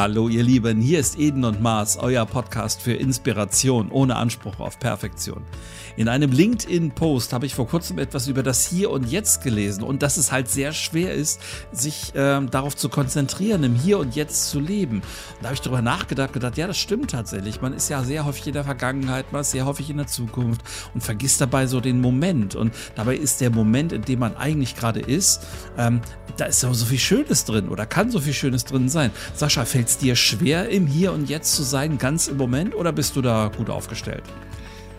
Hallo ihr Lieben, hier ist Eden und Mars, euer Podcast für Inspiration ohne Anspruch auf Perfektion. In einem LinkedIn-Post habe ich vor kurzem etwas über das Hier und Jetzt gelesen und dass es halt sehr schwer ist, sich äh, darauf zu konzentrieren, im Hier und Jetzt zu leben. Und da habe ich darüber nachgedacht, gedacht, ja, das stimmt tatsächlich. Man ist ja sehr häufig in der Vergangenheit, man ist sehr häufig in der Zukunft und vergisst dabei so den Moment. Und dabei ist der Moment, in dem man eigentlich gerade ist, ähm, da ist ja so viel Schönes drin oder kann so viel Schönes drin sein. Sascha, fällt es dir schwer, im Hier und Jetzt zu sein, ganz im Moment, oder bist du da gut aufgestellt?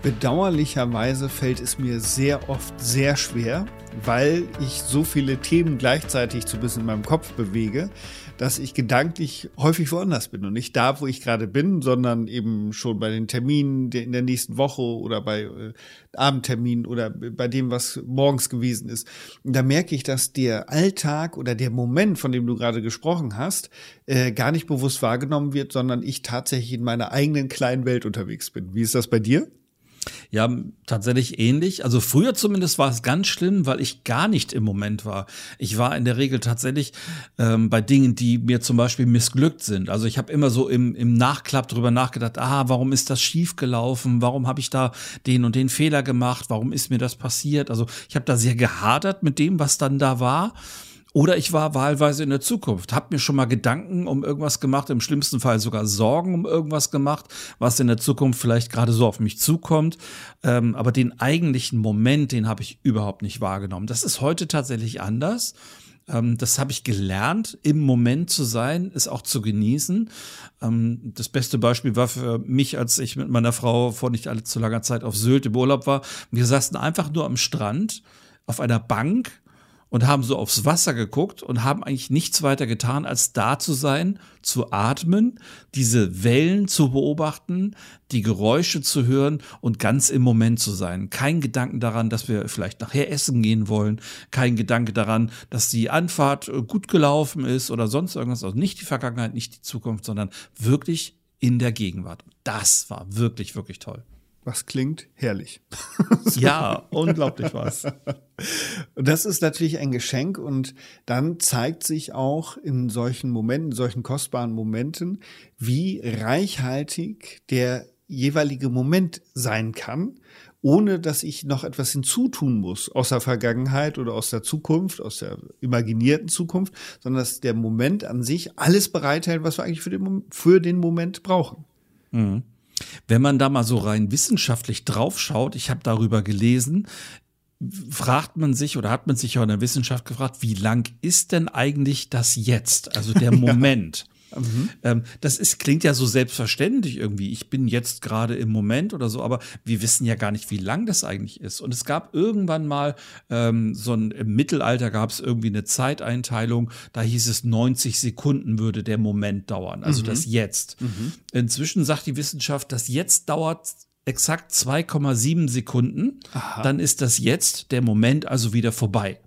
Bedauerlicherweise fällt es mir sehr oft sehr schwer, weil ich so viele Themen gleichzeitig zu bisschen in meinem Kopf bewege, dass ich gedanklich häufig woanders bin und nicht da, wo ich gerade bin, sondern eben schon bei den Terminen in der nächsten Woche oder bei äh, Abendterminen oder bei dem, was morgens gewesen ist. Und da merke ich, dass der Alltag oder der Moment, von dem du gerade gesprochen hast, äh, gar nicht bewusst wahrgenommen wird, sondern ich tatsächlich in meiner eigenen kleinen Welt unterwegs bin. Wie ist das bei dir? Ja, tatsächlich ähnlich. Also früher zumindest war es ganz schlimm, weil ich gar nicht im Moment war. Ich war in der Regel tatsächlich ähm, bei Dingen, die mir zum Beispiel missglückt sind. Also ich habe immer so im, im Nachklapp drüber nachgedacht, ah, warum ist das schief gelaufen? Warum habe ich da den und den Fehler gemacht? Warum ist mir das passiert? Also ich habe da sehr gehadert mit dem, was dann da war. Oder ich war wahlweise in der Zukunft, habe mir schon mal Gedanken um irgendwas gemacht, im schlimmsten Fall sogar Sorgen um irgendwas gemacht, was in der Zukunft vielleicht gerade so auf mich zukommt. Ähm, aber den eigentlichen Moment, den habe ich überhaupt nicht wahrgenommen. Das ist heute tatsächlich anders. Ähm, das habe ich gelernt, im Moment zu sein, es auch zu genießen. Ähm, das beste Beispiel war für mich, als ich mit meiner Frau vor nicht allzu langer Zeit auf Sylt im Urlaub war. Wir saßen einfach nur am Strand auf einer Bank und haben so aufs Wasser geguckt und haben eigentlich nichts weiter getan, als da zu sein, zu atmen, diese Wellen zu beobachten, die Geräusche zu hören und ganz im Moment zu sein. Kein Gedanken daran, dass wir vielleicht nachher essen gehen wollen, kein Gedanke daran, dass die Anfahrt gut gelaufen ist oder sonst irgendwas. Also nicht die Vergangenheit, nicht die Zukunft, sondern wirklich in der Gegenwart. Das war wirklich, wirklich toll was klingt herrlich. ja, unglaublich was. Das ist natürlich ein Geschenk und dann zeigt sich auch in solchen Momenten, in solchen kostbaren Momenten, wie reichhaltig der jeweilige Moment sein kann, ohne dass ich noch etwas hinzutun muss aus der Vergangenheit oder aus der Zukunft, aus der imaginierten Zukunft, sondern dass der Moment an sich alles bereithält, was wir eigentlich für den, für den Moment brauchen. Mhm. Wenn man da mal so rein wissenschaftlich draufschaut, ich habe darüber gelesen, fragt man sich oder hat man sich auch in der Wissenschaft gefragt, wie lang ist denn eigentlich das Jetzt, also der Moment? Mhm. Ähm, das ist, klingt ja so selbstverständlich irgendwie. Ich bin jetzt gerade im Moment oder so, aber wir wissen ja gar nicht, wie lang das eigentlich ist. Und es gab irgendwann mal ähm, so ein, im Mittelalter gab es irgendwie eine Zeiteinteilung, da hieß es 90 Sekunden würde der Moment dauern, also mhm. das Jetzt. Mhm. Inzwischen sagt die Wissenschaft, das Jetzt dauert exakt 2,7 Sekunden. Aha. Dann ist das Jetzt, der Moment also wieder vorbei.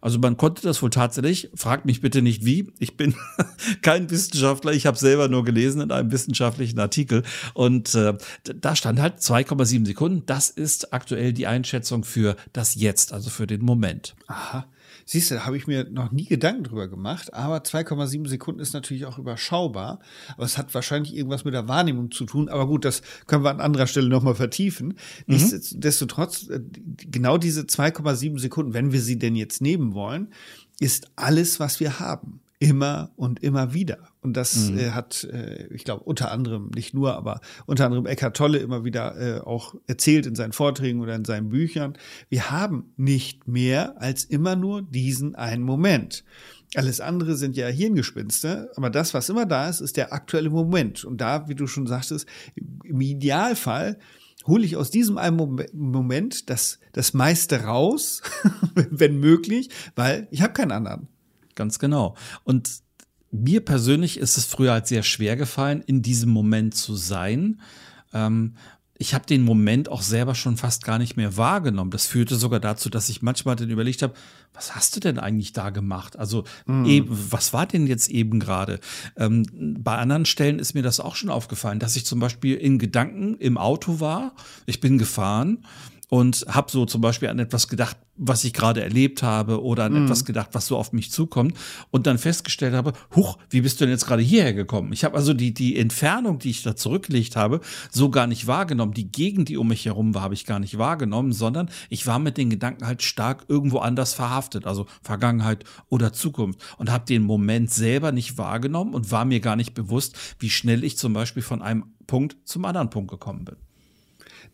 Also man konnte das wohl tatsächlich, fragt mich bitte nicht wie, ich bin kein Wissenschaftler, ich habe selber nur gelesen in einem wissenschaftlichen Artikel. Und äh, da stand halt 2,7 Sekunden, das ist aktuell die Einschätzung für das Jetzt, also für den Moment. Aha. Siehst du, da habe ich mir noch nie Gedanken drüber gemacht, aber 2,7 Sekunden ist natürlich auch überschaubar. Aber es hat wahrscheinlich irgendwas mit der Wahrnehmung zu tun. Aber gut, das können wir an anderer Stelle nochmal vertiefen. Mhm. Nichtsdestotrotz, äh, genau diese 2,7 Sekunden, wenn wir sie denn jetzt nehmen wollen, ist alles, was wir haben immer und immer wieder. Und das mhm. äh, hat, äh, ich glaube, unter anderem, nicht nur, aber unter anderem Eckhart Tolle immer wieder äh, auch erzählt in seinen Vorträgen oder in seinen Büchern. Wir haben nicht mehr als immer nur diesen einen Moment. Alles andere sind ja Hirngespinste, aber das, was immer da ist, ist der aktuelle Moment. Und da, wie du schon sagtest, im Idealfall hole ich aus diesem einen Moment das, das meiste raus, wenn möglich, weil ich habe keinen anderen. Ganz genau. Und mir persönlich ist es früher halt sehr schwer gefallen, in diesem Moment zu sein. Ähm, ich habe den Moment auch selber schon fast gar nicht mehr wahrgenommen. Das führte sogar dazu, dass ich manchmal dann überlegt habe, was hast du denn eigentlich da gemacht? Also mm. eben, was war denn jetzt eben gerade? Ähm, bei anderen Stellen ist mir das auch schon aufgefallen, dass ich zum Beispiel in Gedanken im Auto war. Ich bin gefahren und habe so zum Beispiel an etwas gedacht, was ich gerade erlebt habe oder an mhm. etwas gedacht, was so auf mich zukommt und dann festgestellt habe, huch, wie bist du denn jetzt gerade hierher gekommen? Ich habe also die, die Entfernung, die ich da zurückgelegt habe, so gar nicht wahrgenommen. Die Gegend, die um mich herum war, habe ich gar nicht wahrgenommen, sondern ich war mit den Gedanken halt stark irgendwo anders verhaftet, also Vergangenheit oder Zukunft und habe den Moment selber nicht wahrgenommen und war mir gar nicht bewusst, wie schnell ich zum Beispiel von einem Punkt zum anderen Punkt gekommen bin.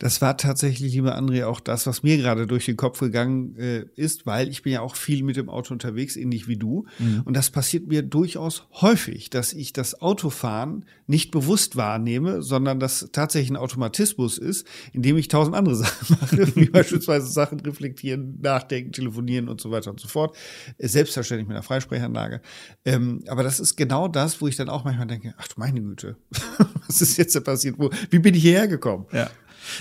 Das war tatsächlich, lieber André, auch das, was mir gerade durch den Kopf gegangen äh, ist, weil ich bin ja auch viel mit dem Auto unterwegs, ähnlich wie du. Mhm. Und das passiert mir durchaus häufig, dass ich das Autofahren nicht bewusst wahrnehme, sondern das tatsächlich ein Automatismus ist, indem ich tausend andere Sachen mache, wie beispielsweise Sachen reflektieren, nachdenken, telefonieren und so weiter und so fort. Äh, selbstverständlich mit einer Freisprechanlage. Ähm, aber das ist genau das, wo ich dann auch manchmal denke, ach du meine Güte, was ist jetzt da passiert? Wo, wie bin ich hierher gekommen? Ja.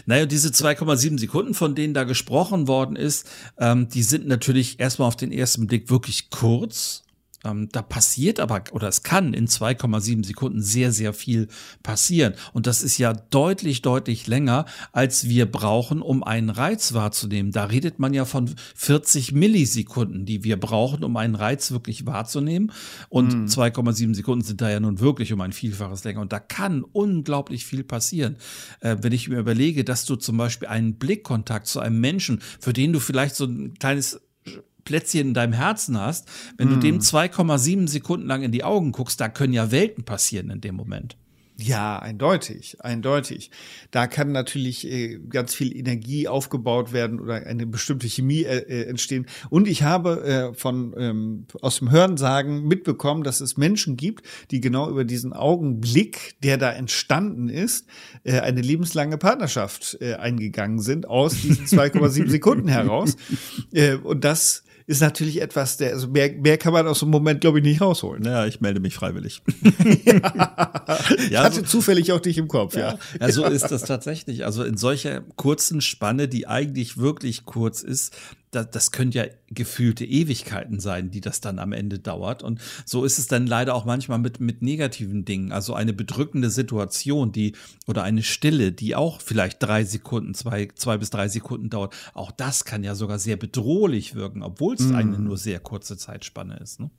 Naja, diese 2,7 Sekunden, von denen da gesprochen worden ist, ähm, die sind natürlich erstmal auf den ersten Blick wirklich kurz. Ähm, da passiert aber, oder es kann in 2,7 Sekunden sehr, sehr viel passieren. Und das ist ja deutlich, deutlich länger, als wir brauchen, um einen Reiz wahrzunehmen. Da redet man ja von 40 Millisekunden, die wir brauchen, um einen Reiz wirklich wahrzunehmen. Und mhm. 2,7 Sekunden sind da ja nun wirklich um ein Vielfaches länger. Und da kann unglaublich viel passieren. Äh, wenn ich mir überlege, dass du zum Beispiel einen Blickkontakt zu einem Menschen, für den du vielleicht so ein kleines Plätzchen in deinem Herzen hast, wenn mm. du dem 2,7 hm. Sekunden lang in die Augen guckst, da können ja Welten passieren in dem Moment. Ja, eindeutig, eindeutig. Da kann natürlich äh, ganz viel Energie aufgebaut werden oder eine bestimmte Chemie äh, äh, entstehen. Und ich habe äh, von ähm, aus dem Hörensagen mitbekommen, dass es Menschen gibt, die genau über diesen Augenblick, der da entstanden ist, äh, eine lebenslange Partnerschaft äh, eingegangen sind aus diesen 2,7 Sekunden heraus. Äh, und das ist natürlich etwas, der, also mehr, mehr kann man aus dem Moment, glaube ich, nicht rausholen. Ja, ich melde mich freiwillig. ja. ich hatte so, zufällig auch dich im Kopf, ja. ja. Ja, so ist das tatsächlich. Also in solcher kurzen Spanne, die eigentlich wirklich kurz ist, das, das können ja gefühlte Ewigkeiten sein, die das dann am Ende dauert. Und so ist es dann leider auch manchmal mit, mit negativen Dingen. Also eine bedrückende Situation, die oder eine Stille, die auch vielleicht drei Sekunden, zwei, zwei bis drei Sekunden dauert. Auch das kann ja sogar sehr bedrohlich wirken, obwohl es mm. eine nur sehr kurze Zeitspanne ist. Ne?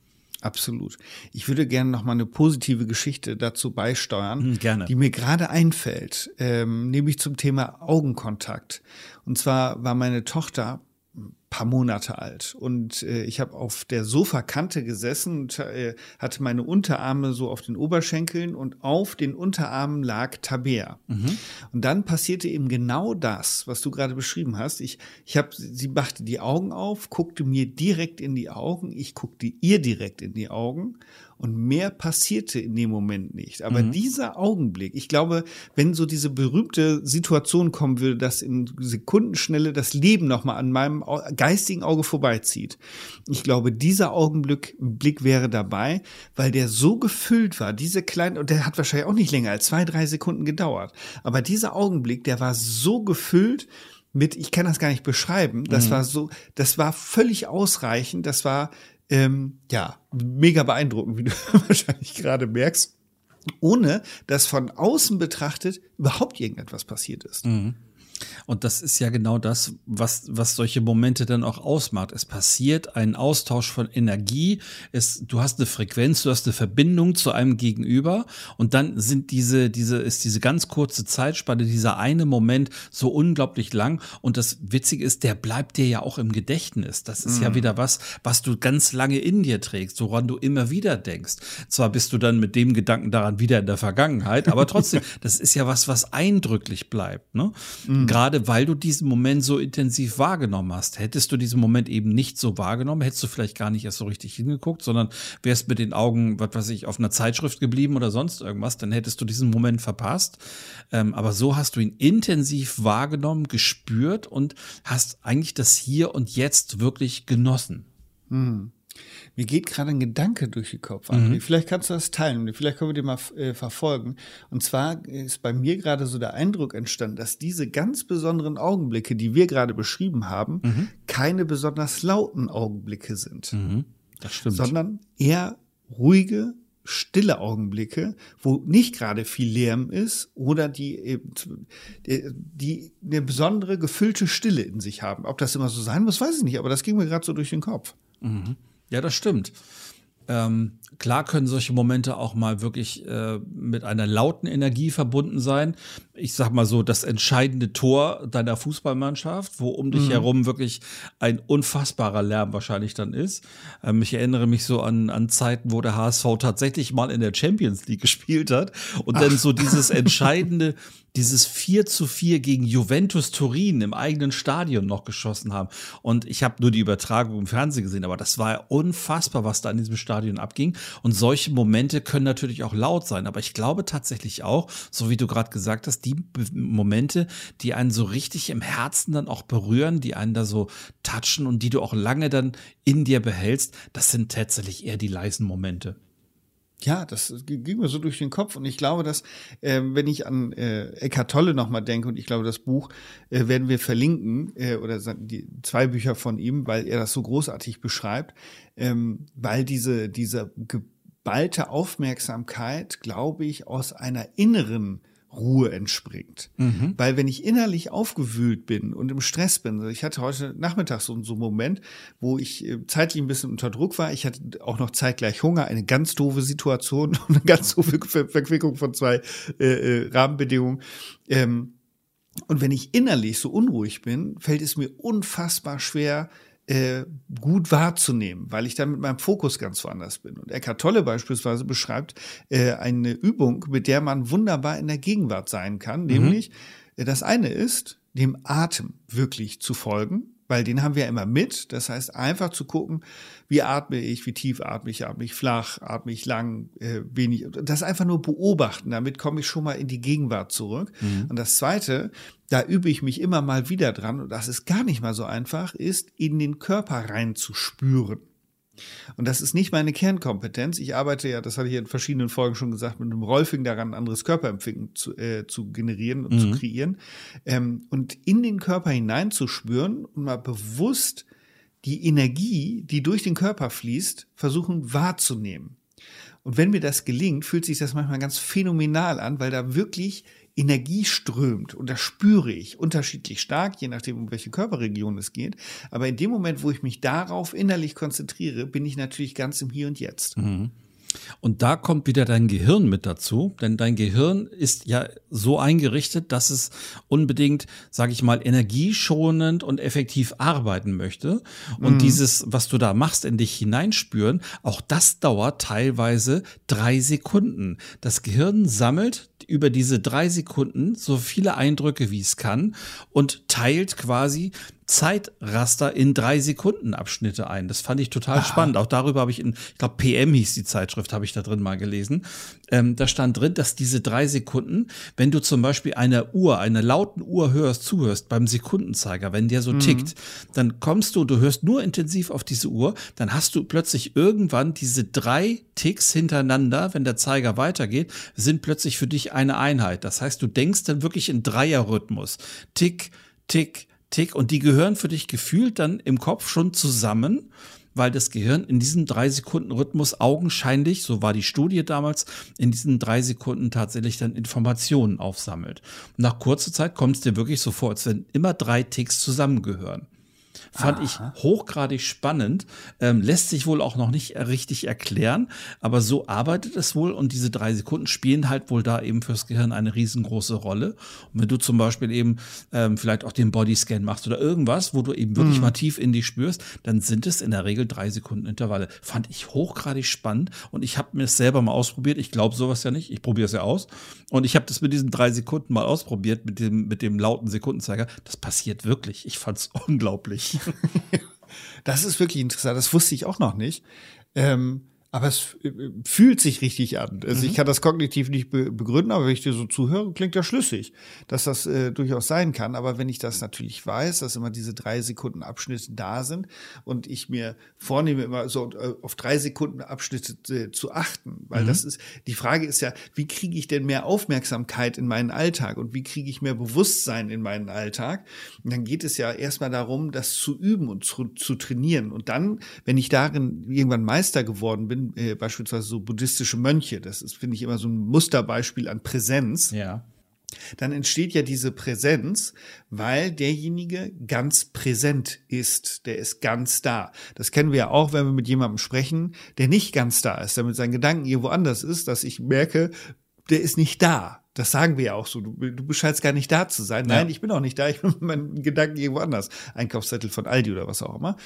Absolut. Ich würde gerne noch mal eine positive Geschichte dazu beisteuern, hm, gerne. die mir gerade einfällt, ähm, nämlich zum Thema Augenkontakt. Und zwar war meine Tochter paar Monate alt. Und äh, ich habe auf der Sofakante gesessen und äh, hatte meine Unterarme so auf den Oberschenkeln und auf den Unterarmen lag Tabea. Mhm. Und dann passierte eben genau das, was du gerade beschrieben hast. Ich, ich habe, sie machte die Augen auf, guckte mir direkt in die Augen, ich guckte ihr direkt in die Augen und mehr passierte in dem Moment nicht. Aber mhm. dieser Augenblick, ich glaube, wenn so diese berühmte Situation kommen würde, dass in Sekundenschnelle das Leben nochmal an meinem geistigen Auge vorbeizieht, ich glaube, dieser Augenblick Blick wäre dabei, weil der so gefüllt war, diese kleine, und der hat wahrscheinlich auch nicht länger als zwei, drei Sekunden gedauert. Aber dieser Augenblick, der war so gefüllt, mit, ich kann das gar nicht beschreiben, das mhm. war so, das war völlig ausreichend, das war ähm, ja, mega beeindruckend, wie du wahrscheinlich gerade merkst, ohne dass von außen betrachtet überhaupt irgendetwas passiert ist. Mhm. Und das ist ja genau das, was, was solche Momente dann auch ausmacht. Es passiert ein Austausch von Energie. Es, du hast eine Frequenz, du hast eine Verbindung zu einem Gegenüber. Und dann sind diese, diese, ist diese ganz kurze Zeitspanne, dieser eine Moment so unglaublich lang. Und das Witzige ist, der bleibt dir ja auch im Gedächtnis. Das ist mm. ja mhm. wieder was, was du ganz lange in dir trägst, woran du immer wieder denkst. Zwar bist du dann mit dem Gedanken daran wieder in der Vergangenheit, aber trotzdem, das ist ja was, was eindrücklich bleibt. Ne? Mm gerade weil du diesen Moment so intensiv wahrgenommen hast. Hättest du diesen Moment eben nicht so wahrgenommen, hättest du vielleicht gar nicht erst so richtig hingeguckt, sondern wärst mit den Augen, was weiß ich, auf einer Zeitschrift geblieben oder sonst irgendwas, dann hättest du diesen Moment verpasst. Ähm, aber so hast du ihn intensiv wahrgenommen, gespürt und hast eigentlich das Hier und Jetzt wirklich genossen. Mhm. Mir geht gerade ein Gedanke durch den Kopf, André. Mhm. Vielleicht kannst du das teilen. Vielleicht können wir den mal äh, verfolgen. Und zwar ist bei mir gerade so der Eindruck entstanden, dass diese ganz besonderen Augenblicke, die wir gerade beschrieben haben, mhm. keine besonders lauten Augenblicke sind. Mhm. Das stimmt. Sondern eher ruhige, stille Augenblicke, wo nicht gerade viel Lärm ist oder die, die eine besondere gefüllte Stille in sich haben. Ob das immer so sein muss, weiß ich nicht, aber das ging mir gerade so durch den Kopf. Mhm. Ja, das stimmt. Ähm, klar können solche Momente auch mal wirklich äh, mit einer lauten Energie verbunden sein. Ich sag mal so, das entscheidende Tor deiner Fußballmannschaft, wo um dich mhm. herum wirklich ein unfassbarer Lärm wahrscheinlich dann ist. Ähm, ich erinnere mich so an, an Zeiten, wo der HSV tatsächlich mal in der Champions League gespielt hat und Ach. dann so dieses entscheidende dieses 4 zu 4 gegen Juventus Turin im eigenen Stadion noch geschossen haben. Und ich habe nur die Übertragung im Fernsehen gesehen, aber das war ja unfassbar, was da in diesem Stadion abging. Und solche Momente können natürlich auch laut sein. Aber ich glaube tatsächlich auch, so wie du gerade gesagt hast, die Momente, die einen so richtig im Herzen dann auch berühren, die einen da so touchen und die du auch lange dann in dir behältst, das sind tatsächlich eher die leisen Momente. Ja, das ging mir so durch den Kopf und ich glaube, dass äh, wenn ich an äh, Eckhart Tolle nochmal denke und ich glaube, das Buch äh, werden wir verlinken äh, oder die zwei Bücher von ihm, weil er das so großartig beschreibt, ähm, weil diese diese geballte Aufmerksamkeit, glaube ich, aus einer inneren Ruhe entspringt. Mhm. Weil wenn ich innerlich aufgewühlt bin und im Stress bin, also ich hatte heute Nachmittag so, so einen Moment, wo ich äh, zeitlich ein bisschen unter Druck war. Ich hatte auch noch zeitgleich Hunger, eine ganz doofe Situation und eine ganz doofe Ver Verquickung von zwei äh, äh, Rahmenbedingungen. Ähm, und wenn ich innerlich so unruhig bin, fällt es mir unfassbar schwer, äh, gut wahrzunehmen, weil ich dann mit meinem Fokus ganz woanders bin. Und Eckhart Tolle beispielsweise beschreibt äh, eine Übung, mit der man wunderbar in der Gegenwart sein kann, mhm. nämlich äh, das eine ist, dem Atem wirklich zu folgen weil den haben wir immer mit. Das heißt, einfach zu gucken, wie atme ich, wie tief atme ich, atme ich flach, atme ich lang, äh, wenig. Das einfach nur beobachten. Damit komme ich schon mal in die Gegenwart zurück. Mhm. Und das Zweite, da übe ich mich immer mal wieder dran, und das ist gar nicht mal so einfach, ist in den Körper reinzuspüren. Und das ist nicht meine Kernkompetenz. Ich arbeite ja, das hatte ich in verschiedenen Folgen schon gesagt, mit einem Rolfing daran, ein anderes Körperempfinden zu, äh, zu generieren und mhm. zu kreieren. Ähm, und in den Körper hineinzuspüren und mal bewusst die Energie, die durch den Körper fließt, versuchen wahrzunehmen. Und wenn mir das gelingt, fühlt sich das manchmal ganz phänomenal an, weil da wirklich Energie strömt und das spüre ich unterschiedlich stark, je nachdem, um welche Körperregion es geht. Aber in dem Moment, wo ich mich darauf innerlich konzentriere, bin ich natürlich ganz im Hier und Jetzt. Mhm. Und da kommt wieder dein Gehirn mit dazu, denn dein Gehirn ist ja so eingerichtet, dass es unbedingt, sage ich mal, energieschonend und effektiv arbeiten möchte. Und mhm. dieses, was du da machst, in dich hineinspüren, auch das dauert teilweise drei Sekunden. Das Gehirn sammelt über diese drei Sekunden so viele Eindrücke, wie es kann und teilt quasi Zeitraster in drei Sekunden Abschnitte ein. Das fand ich total Aha. spannend. Auch darüber habe ich in, ich glaube, PM hieß die Zeitschrift, habe ich da drin mal gelesen. Ähm, da stand drin, dass diese drei Sekunden, wenn du zum Beispiel einer Uhr, einer lauten Uhr hörst, zuhörst beim Sekundenzeiger, wenn der so mhm. tickt, dann kommst du, du hörst nur intensiv auf diese Uhr, dann hast du plötzlich irgendwann diese drei Ticks hintereinander, wenn der Zeiger weitergeht, sind plötzlich für dich eine Einheit. Das heißt, du denkst dann wirklich in Dreierrhythmus. Tick, Tick, Tick und die gehören für dich gefühlt dann im Kopf schon zusammen, weil das Gehirn in diesem drei Sekunden Rhythmus augenscheinlich, so war die Studie damals, in diesen drei Sekunden tatsächlich dann Informationen aufsammelt. Nach kurzer Zeit kommt es dir wirklich so vor, als wenn immer drei Ticks zusammengehören. Fand Aha. ich hochgradig spannend. Ähm, lässt sich wohl auch noch nicht richtig erklären, aber so arbeitet es wohl und diese drei Sekunden spielen halt wohl da eben fürs Gehirn eine riesengroße Rolle. Und wenn du zum Beispiel eben ähm, vielleicht auch den Bodyscan machst oder irgendwas, wo du eben wirklich mhm. mal tief in dich spürst, dann sind es in der Regel drei Sekunden Intervalle. Fand ich hochgradig spannend und ich habe mir es selber mal ausprobiert. Ich glaube sowas ja nicht. Ich probiere es ja aus. Und ich habe das mit diesen drei Sekunden mal ausprobiert, mit dem, mit dem lauten Sekundenzeiger. Das passiert wirklich. Ich fand es unglaublich. das ist wirklich interessant. Das wusste ich auch noch nicht. Ähm, aber es äh, fühlt sich richtig an. Also mhm. ich kann das kognitiv nicht be begründen, aber wenn ich dir so zuhöre, klingt das schlüssig, dass das äh, durchaus sein kann. Aber wenn ich das natürlich weiß, dass immer diese drei Sekunden Abschnitte da sind und ich mir vornehme, immer so äh, auf drei Sekunden Abschnitte äh, zu achten, weil mhm. das ist, die Frage ist ja, wie kriege ich denn mehr Aufmerksamkeit in meinen Alltag und wie kriege ich mehr Bewusstsein in meinen Alltag? Und dann geht es ja erstmal darum, das zu üben und zu, zu trainieren. Und dann, wenn ich darin irgendwann Meister geworden bin, wenn äh, beispielsweise so buddhistische Mönche, das ist, finde ich, immer so ein Musterbeispiel an Präsenz. Ja. Dann entsteht ja diese Präsenz, weil derjenige ganz präsent ist. Der ist ganz da. Das kennen wir ja auch, wenn wir mit jemandem sprechen, der nicht ganz da ist, der mit seinen Gedanken irgendwo anders ist, dass ich merke, der ist nicht da. Das sagen wir ja auch so. Du, du scheinst gar nicht da zu sein. Nein, ja. ich bin auch nicht da. Ich bin mit meinen Gedanken irgendwo anders. Einkaufszettel von Aldi oder was auch immer.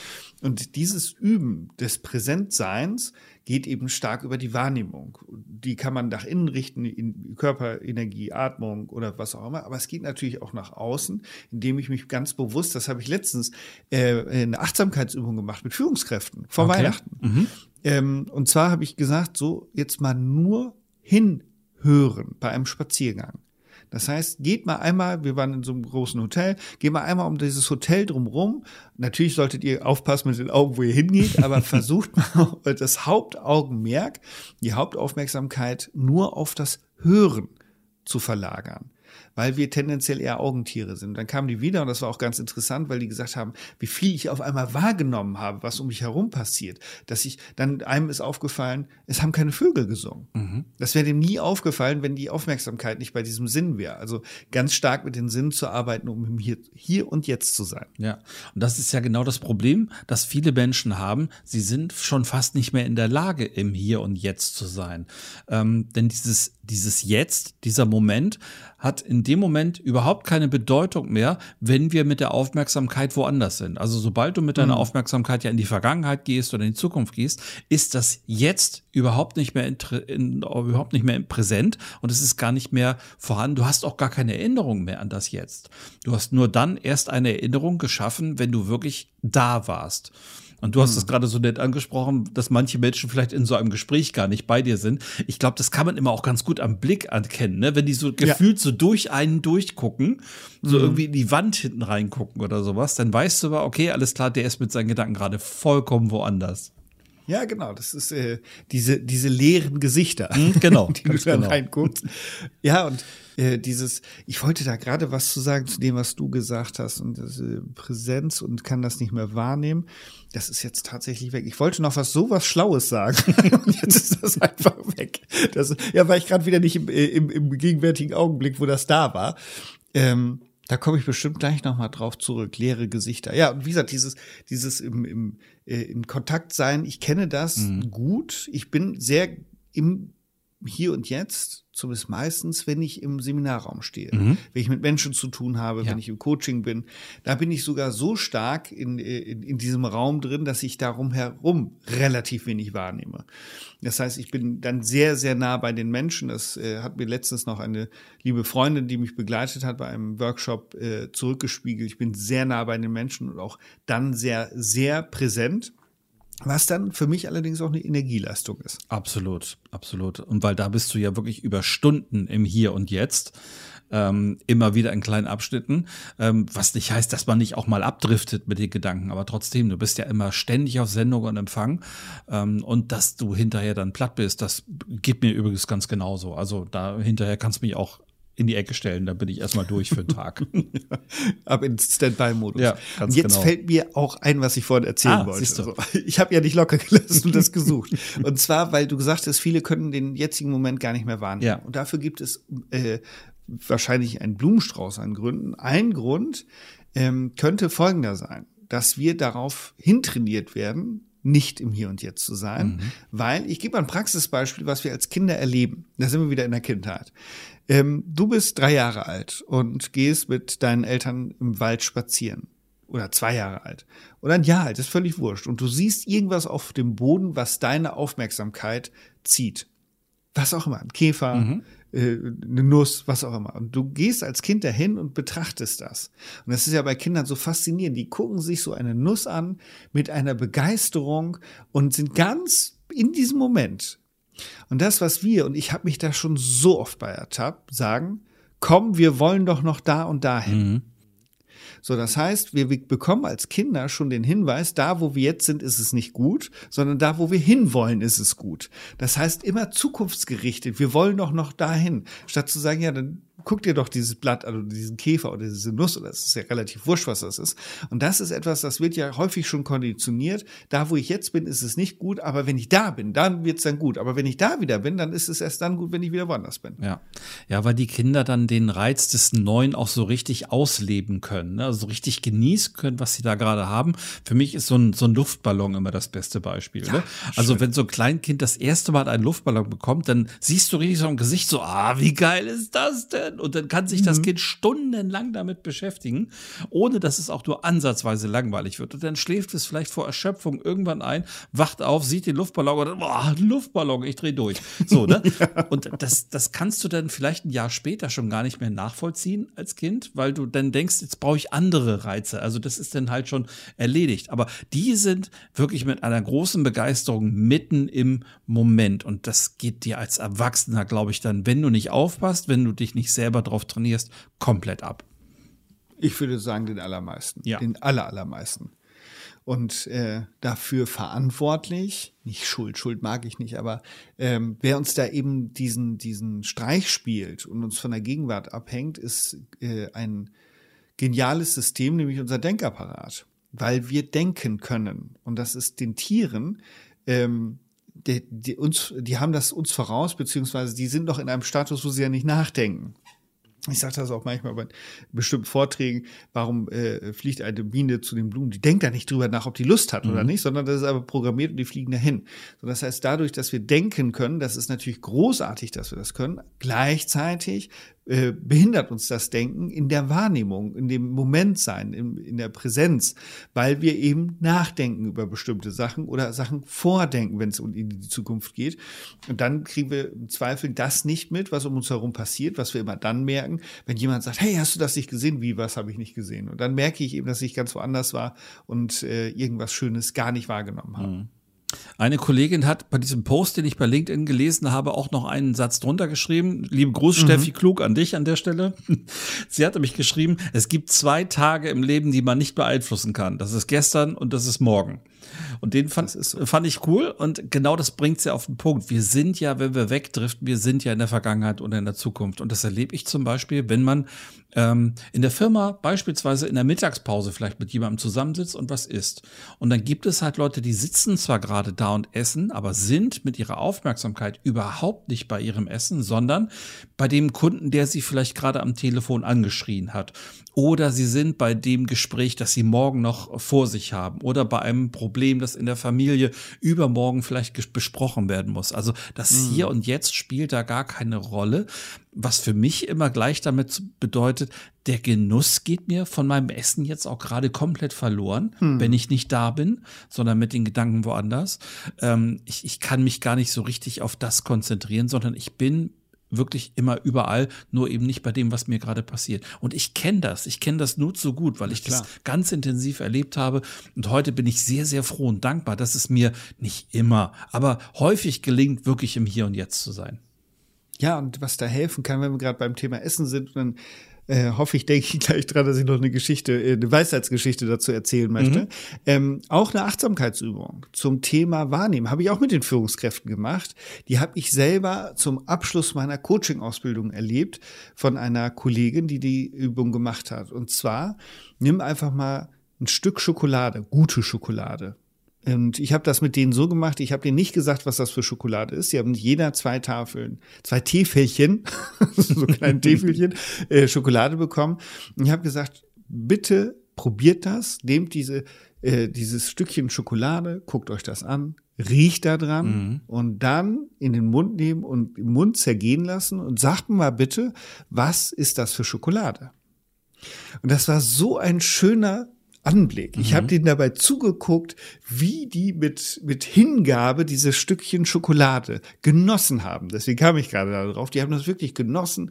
Und dieses Üben des Präsentseins geht eben stark über die Wahrnehmung. Die kann man nach innen richten, in Körperenergie, Atmung oder was auch immer. Aber es geht natürlich auch nach außen, indem ich mich ganz bewusst, das habe ich letztens äh, eine Achtsamkeitsübung gemacht mit Führungskräften vor okay. Weihnachten. Mhm. Ähm, und zwar habe ich gesagt, so jetzt mal nur hin hören bei einem Spaziergang. Das heißt, geht mal einmal, wir waren in so einem großen Hotel, geht mal einmal um dieses Hotel drumrum. Natürlich solltet ihr aufpassen mit den Augen, wo ihr hingeht, aber versucht mal das Hauptaugenmerk, die Hauptaufmerksamkeit nur auf das Hören zu verlagern weil wir tendenziell eher Augentiere sind. Dann kamen die wieder und das war auch ganz interessant, weil die gesagt haben, wie viel ich auf einmal wahrgenommen habe, was um mich herum passiert. Dass ich, dann einem ist aufgefallen, es haben keine Vögel gesungen. Mhm. Das wäre dem nie aufgefallen, wenn die Aufmerksamkeit nicht bei diesem Sinn wäre. Also ganz stark mit den Sinnen zu arbeiten, um hier, hier und jetzt zu sein. Ja, und das ist ja genau das Problem, das viele Menschen haben. Sie sind schon fast nicht mehr in der Lage, im Hier und Jetzt zu sein. Ähm, denn dieses, dieses Jetzt, dieser Moment hat in dem Moment überhaupt keine Bedeutung mehr, wenn wir mit der Aufmerksamkeit woanders sind. Also sobald du mit deiner mhm. Aufmerksamkeit ja in die Vergangenheit gehst oder in die Zukunft gehst, ist das jetzt überhaupt nicht mehr in, in, überhaupt nicht mehr präsent und es ist gar nicht mehr vorhanden. Du hast auch gar keine Erinnerung mehr an das Jetzt. Du hast nur dann erst eine Erinnerung geschaffen, wenn du wirklich da warst. Und du hast es hm. gerade so nett angesprochen, dass manche Menschen vielleicht in so einem Gespräch gar nicht bei dir sind. Ich glaube, das kann man immer auch ganz gut am Blick erkennen, ne? wenn die so gefühlt ja. so durch einen durchgucken, so mhm. irgendwie in die Wand hinten reingucken oder sowas, dann weißt du aber, okay, alles klar, der ist mit seinen Gedanken gerade vollkommen woanders. Ja, genau. Das ist äh, diese, diese leeren Gesichter, mhm, genau, die du dann genau. reinguckst. Ja, und äh, dieses, ich wollte da gerade was zu sagen zu dem, was du gesagt hast und das, äh, Präsenz und kann das nicht mehr wahrnehmen. Das ist jetzt tatsächlich weg. Ich wollte noch was sowas Schlaues sagen und jetzt ist das einfach weg. Das, ja, war ich gerade wieder nicht im, äh, im, im gegenwärtigen Augenblick, wo das da war. Ähm, da komme ich bestimmt gleich nochmal drauf zurück. Leere Gesichter. Ja, und wie gesagt, dieses, dieses im, im, äh, im Kontakt sein, ich kenne das mhm. gut. Ich bin sehr im Hier und Jetzt zumindest meistens, wenn ich im Seminarraum stehe, mhm. wenn ich mit Menschen zu tun habe, ja. wenn ich im Coaching bin, da bin ich sogar so stark in, in, in, diesem Raum drin, dass ich darum herum relativ wenig wahrnehme. Das heißt, ich bin dann sehr, sehr nah bei den Menschen. Das äh, hat mir letztens noch eine liebe Freundin, die mich begleitet hat bei einem Workshop, äh, zurückgespiegelt. Ich bin sehr nah bei den Menschen und auch dann sehr, sehr präsent. Was dann für mich allerdings auch eine Energieleistung ist. Absolut, absolut. Und weil da bist du ja wirklich über Stunden im Hier und Jetzt. Ähm, immer wieder in kleinen Abschnitten, ähm, was nicht heißt, dass man nicht auch mal abdriftet mit den Gedanken, aber trotzdem, du bist ja immer ständig auf Sendung und Empfang ähm, und dass du hinterher dann platt bist, das geht mir übrigens ganz genauso. Also da hinterher kannst du mich auch in die Ecke stellen, dann bin ich erstmal durch für den Tag. Ab ins Standby-Modus. Ja, ganz Jetzt genau. fällt mir auch ein, was ich vorhin erzählen ah, wollte. Also, ich habe ja nicht locker gelassen und das gesucht. und zwar, weil du gesagt hast, viele können den jetzigen Moment gar nicht mehr wahrnehmen. Ja. Und dafür gibt es äh, wahrscheinlich einen Blumenstrauß an Gründen. Ein Grund ähm, könnte folgender sein, dass wir darauf hintrainiert werden, nicht im Hier und Jetzt zu sein, mhm. weil ich gebe ein Praxisbeispiel, was wir als Kinder erleben. Da sind wir wieder in der Kindheit. Ähm, du bist drei Jahre alt und gehst mit deinen Eltern im Wald spazieren. Oder zwei Jahre alt. Oder ein Jahr alt, ist völlig wurscht. Und du siehst irgendwas auf dem Boden, was deine Aufmerksamkeit zieht. Was auch immer. Ein Käfer, mhm. äh, eine Nuss, was auch immer. Und du gehst als Kind dahin und betrachtest das. Und das ist ja bei Kindern so faszinierend. Die gucken sich so eine Nuss an mit einer Begeisterung und sind ganz in diesem Moment und das, was wir, und ich habe mich da schon so oft bei ertappt, sagen, komm, wir wollen doch noch da und dahin. Mhm. So, das heißt, wir bekommen als Kinder schon den Hinweis, da wo wir jetzt sind, ist es nicht gut, sondern da wo wir hinwollen, ist es gut. Das heißt, immer zukunftsgerichtet. Wir wollen doch noch dahin. Statt zu sagen, ja, dann guck dir doch dieses Blatt an oder diesen Käfer oder diese Nuss oder es ist ja relativ wurscht, was das ist. Und das ist etwas, das wird ja häufig schon konditioniert. Da, wo ich jetzt bin, ist es nicht gut, aber wenn ich da bin, dann wird es dann gut. Aber wenn ich da wieder bin, dann ist es erst dann gut, wenn ich wieder woanders bin. Ja, ja, weil die Kinder dann den Reiz des Neuen auch so richtig ausleben können, ne? So richtig genießen können, was sie da gerade haben. Für mich ist so ein, so ein Luftballon immer das beste Beispiel. Ja, ne? Also wenn so ein Kleinkind das erste Mal einen Luftballon bekommt, dann siehst du richtig so im Gesicht so, ah, wie geil ist das denn? und dann kann sich das mhm. Kind stundenlang damit beschäftigen, ohne dass es auch nur ansatzweise langweilig wird. Und dann schläft es vielleicht vor Erschöpfung irgendwann ein, wacht auf, sieht den Luftballon und dann, boah, Luftballon, ich drehe durch. So, ne? ja. Und das, das kannst du dann vielleicht ein Jahr später schon gar nicht mehr nachvollziehen als Kind, weil du dann denkst, jetzt brauche ich andere Reize. Also das ist dann halt schon erledigt. Aber die sind wirklich mit einer großen Begeisterung mitten im Moment. Und das geht dir als Erwachsener, glaube ich, dann, wenn du nicht aufpasst, wenn du dich nicht selber drauf trainierst, komplett ab. Ich würde sagen, den allermeisten. Ja. Den aller, allermeisten. Und äh, dafür verantwortlich, nicht Schuld, Schuld mag ich nicht, aber ähm, wer uns da eben diesen, diesen Streich spielt und uns von der Gegenwart abhängt, ist äh, ein geniales System, nämlich unser Denkapparat. Weil wir denken können. Und das ist den Tieren ähm, die, die, uns, die haben das uns voraus, beziehungsweise die sind noch in einem Status, wo sie ja nicht nachdenken ich sage das auch manchmal bei bestimmten Vorträgen, warum äh, fliegt eine Biene zu den Blumen? Die denkt da nicht drüber nach, ob die Lust hat mhm. oder nicht, sondern das ist aber programmiert und die fliegen dahin. So, das heißt, dadurch, dass wir denken können, das ist natürlich großartig, dass wir das können, gleichzeitig äh, behindert uns das Denken in der Wahrnehmung, in dem Moment sein, in, in der Präsenz, weil wir eben nachdenken über bestimmte Sachen oder Sachen vordenken, wenn es um in die Zukunft geht. Und dann kriegen wir im Zweifel das nicht mit, was um uns herum passiert, was wir immer dann merken, wenn jemand sagt, hey, hast du das nicht gesehen? Wie, was habe ich nicht gesehen? Und dann merke ich eben, dass ich ganz woanders war und äh, irgendwas Schönes gar nicht wahrgenommen habe. Mhm. Eine Kollegin hat bei diesem Post, den ich bei LinkedIn gelesen habe, auch noch einen Satz drunter geschrieben. Liebe Gruß, mhm. Steffi Klug, an dich an der Stelle. Sie hatte mich geschrieben, es gibt zwei Tage im Leben, die man nicht beeinflussen kann. Das ist gestern und das ist morgen. Und den fand, so. fand ich cool und genau das bringt sie ja auf den Punkt. Wir sind ja, wenn wir wegdriften, wir sind ja in der Vergangenheit und in der Zukunft. Und das erlebe ich zum Beispiel, wenn man ähm, in der Firma beispielsweise in der Mittagspause vielleicht mit jemandem zusammensitzt und was isst. Und dann gibt es halt Leute, die sitzen zwar gerade da und essen, aber sind mit ihrer Aufmerksamkeit überhaupt nicht bei ihrem Essen, sondern bei dem Kunden, der sie vielleicht gerade am Telefon angeschrien hat. Oder sie sind bei dem Gespräch, das sie morgen noch vor sich haben. Oder bei einem Problem, das in der Familie übermorgen vielleicht besprochen werden muss. Also das mhm. Hier und Jetzt spielt da gar keine Rolle was für mich immer gleich damit bedeutet, der Genuss geht mir von meinem Essen jetzt auch gerade komplett verloren, hm. wenn ich nicht da bin, sondern mit den Gedanken woanders. Ähm, ich, ich kann mich gar nicht so richtig auf das konzentrieren, sondern ich bin wirklich immer überall, nur eben nicht bei dem, was mir gerade passiert. Und ich kenne das, ich kenne das nur zu gut, weil ich Klar. das ganz intensiv erlebt habe. Und heute bin ich sehr, sehr froh und dankbar, dass es mir nicht immer, aber häufig gelingt, wirklich im Hier und Jetzt zu sein. Ja, und was da helfen kann, wenn wir gerade beim Thema Essen sind, dann äh, hoffe ich, denke ich gleich dran, dass ich noch eine Geschichte, äh, eine Weisheitsgeschichte dazu erzählen möchte. Mhm. Ähm, auch eine Achtsamkeitsübung zum Thema Wahrnehmen habe ich auch mit den Führungskräften gemacht. Die habe ich selber zum Abschluss meiner Coaching-Ausbildung erlebt von einer Kollegin, die die Übung gemacht hat. Und zwar nimm einfach mal ein Stück Schokolade, gute Schokolade, und ich habe das mit denen so gemacht, ich habe denen nicht gesagt, was das für Schokolade ist. Sie haben jeder zwei Tafeln, zwei Teefällchen, so kleine Teefällchen, äh, Schokolade bekommen. Und ich habe gesagt, bitte probiert das, nehmt diese, äh, dieses Stückchen Schokolade, guckt euch das an, riecht da dran mhm. und dann in den Mund nehmen und im Mund zergehen lassen und sagt mal bitte, was ist das für Schokolade? Und das war so ein schöner Anblick. Ich mhm. habe denen dabei zugeguckt, wie die mit, mit Hingabe dieses Stückchen Schokolade genossen haben. Deswegen kam ich gerade darauf. Die haben das wirklich genossen.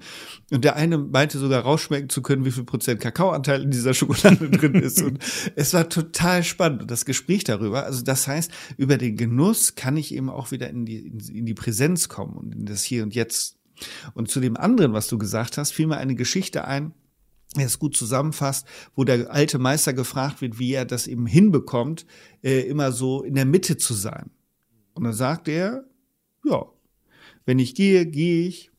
Und der eine meinte sogar rausschmecken zu können, wie viel Prozent Kakaoanteil in dieser Schokolade drin ist. Und es war total spannend. Und das Gespräch darüber, also das heißt, über den Genuss kann ich eben auch wieder in die, in die Präsenz kommen und in das Hier und Jetzt. Und zu dem anderen, was du gesagt hast, fiel mir eine Geschichte ein, er es gut zusammenfasst, wo der alte Meister gefragt wird, wie er das eben hinbekommt, äh, immer so in der Mitte zu sein. Und dann sagt er, ja, wenn ich gehe, gehe ich,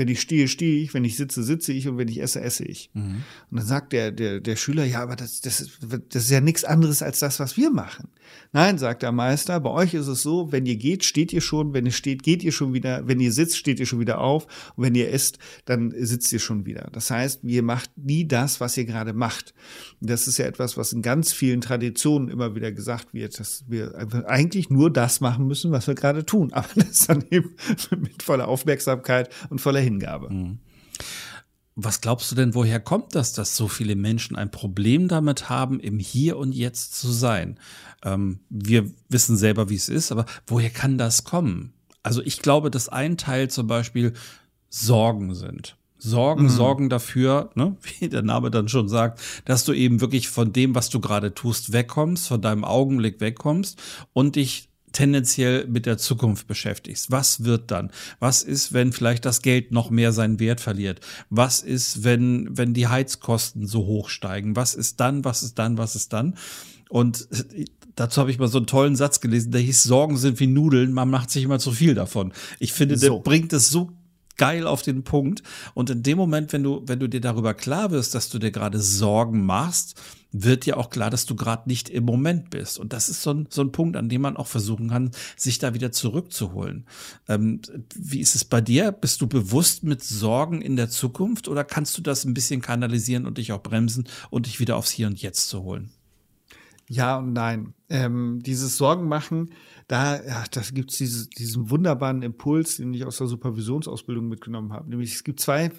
wenn ich stehe, stehe ich, wenn ich sitze, sitze ich und wenn ich esse, esse ich. Mhm. Und dann sagt der, der, der Schüler, ja, aber das, das, ist, das ist ja nichts anderes als das, was wir machen. Nein, sagt der Meister, bei euch ist es so, wenn ihr geht, steht ihr schon, wenn ihr steht, geht ihr schon wieder, wenn ihr sitzt, steht ihr schon wieder auf und wenn ihr esst, dann sitzt ihr schon wieder. Das heißt, ihr macht nie das, was ihr gerade macht. Das ist ja etwas, was in ganz vielen Traditionen immer wieder gesagt wird, dass wir eigentlich nur das machen müssen, was wir gerade tun, aber das dann eben mit voller Aufmerksamkeit und voller Hingabe. Mhm. Was glaubst du denn, woher kommt das, dass so viele Menschen ein Problem damit haben, im Hier und Jetzt zu sein? Ähm, wir wissen selber, wie es ist, aber woher kann das kommen? Also ich glaube, dass ein Teil zum Beispiel Sorgen sind. Sorgen, mhm. sorgen dafür, ne, wie der Name dann schon sagt, dass du eben wirklich von dem, was du gerade tust, wegkommst, von deinem Augenblick wegkommst und dich tendenziell mit der Zukunft beschäftigst. Was wird dann? Was ist, wenn vielleicht das Geld noch mehr seinen Wert verliert? Was ist, wenn, wenn die Heizkosten so hoch steigen? Was ist dann? Was ist dann? Was ist dann? Und dazu habe ich mal so einen tollen Satz gelesen, der hieß, Sorgen sind wie Nudeln, man macht sich immer zu viel davon. Ich finde, so. der bringt es so geil auf den Punkt. Und in dem Moment, wenn du, wenn du dir darüber klar wirst, dass du dir gerade Sorgen machst, wird dir auch klar, dass du gerade nicht im Moment bist. Und das ist so ein, so ein Punkt, an dem man auch versuchen kann, sich da wieder zurückzuholen. Ähm, wie ist es bei dir? Bist du bewusst mit Sorgen in der Zukunft oder kannst du das ein bisschen kanalisieren und dich auch bremsen und dich wieder aufs Hier und Jetzt zu holen? Ja und nein. Ähm, dieses Sorgen machen, da, ja, das gibt's diese, diesen wunderbaren Impuls, den ich aus der Supervisionsausbildung mitgenommen habe. Nämlich es gibt zwei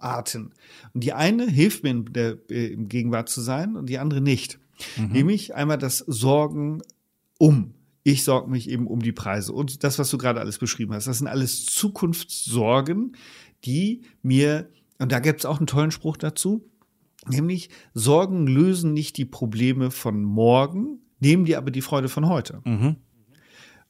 Sorgenarten. Und die eine hilft mir in der, äh, im Gegenwart zu sein und die andere nicht. Mhm. Nämlich einmal das Sorgen um. Ich sorge mich eben um die Preise. Und das, was du gerade alles beschrieben hast, das sind alles Zukunftssorgen, die mir, und da gibt es auch einen tollen Spruch dazu, nämlich Sorgen lösen nicht die Probleme von morgen, nehmen dir aber die Freude von heute. Mhm.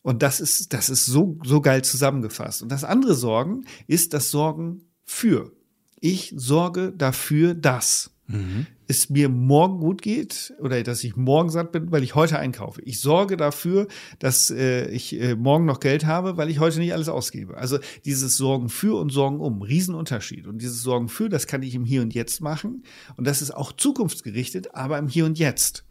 Und das ist, das ist so, so geil zusammengefasst. Und das andere Sorgen ist das Sorgen für. Ich sorge dafür, dass mhm. es mir morgen gut geht oder dass ich morgen satt bin, weil ich heute einkaufe. Ich sorge dafür, dass äh, ich äh, morgen noch Geld habe, weil ich heute nicht alles ausgebe. Also dieses Sorgen für und Sorgen um, Riesenunterschied. Und dieses Sorgen für, das kann ich im Hier und Jetzt machen. Und das ist auch zukunftsgerichtet, aber im Hier und Jetzt.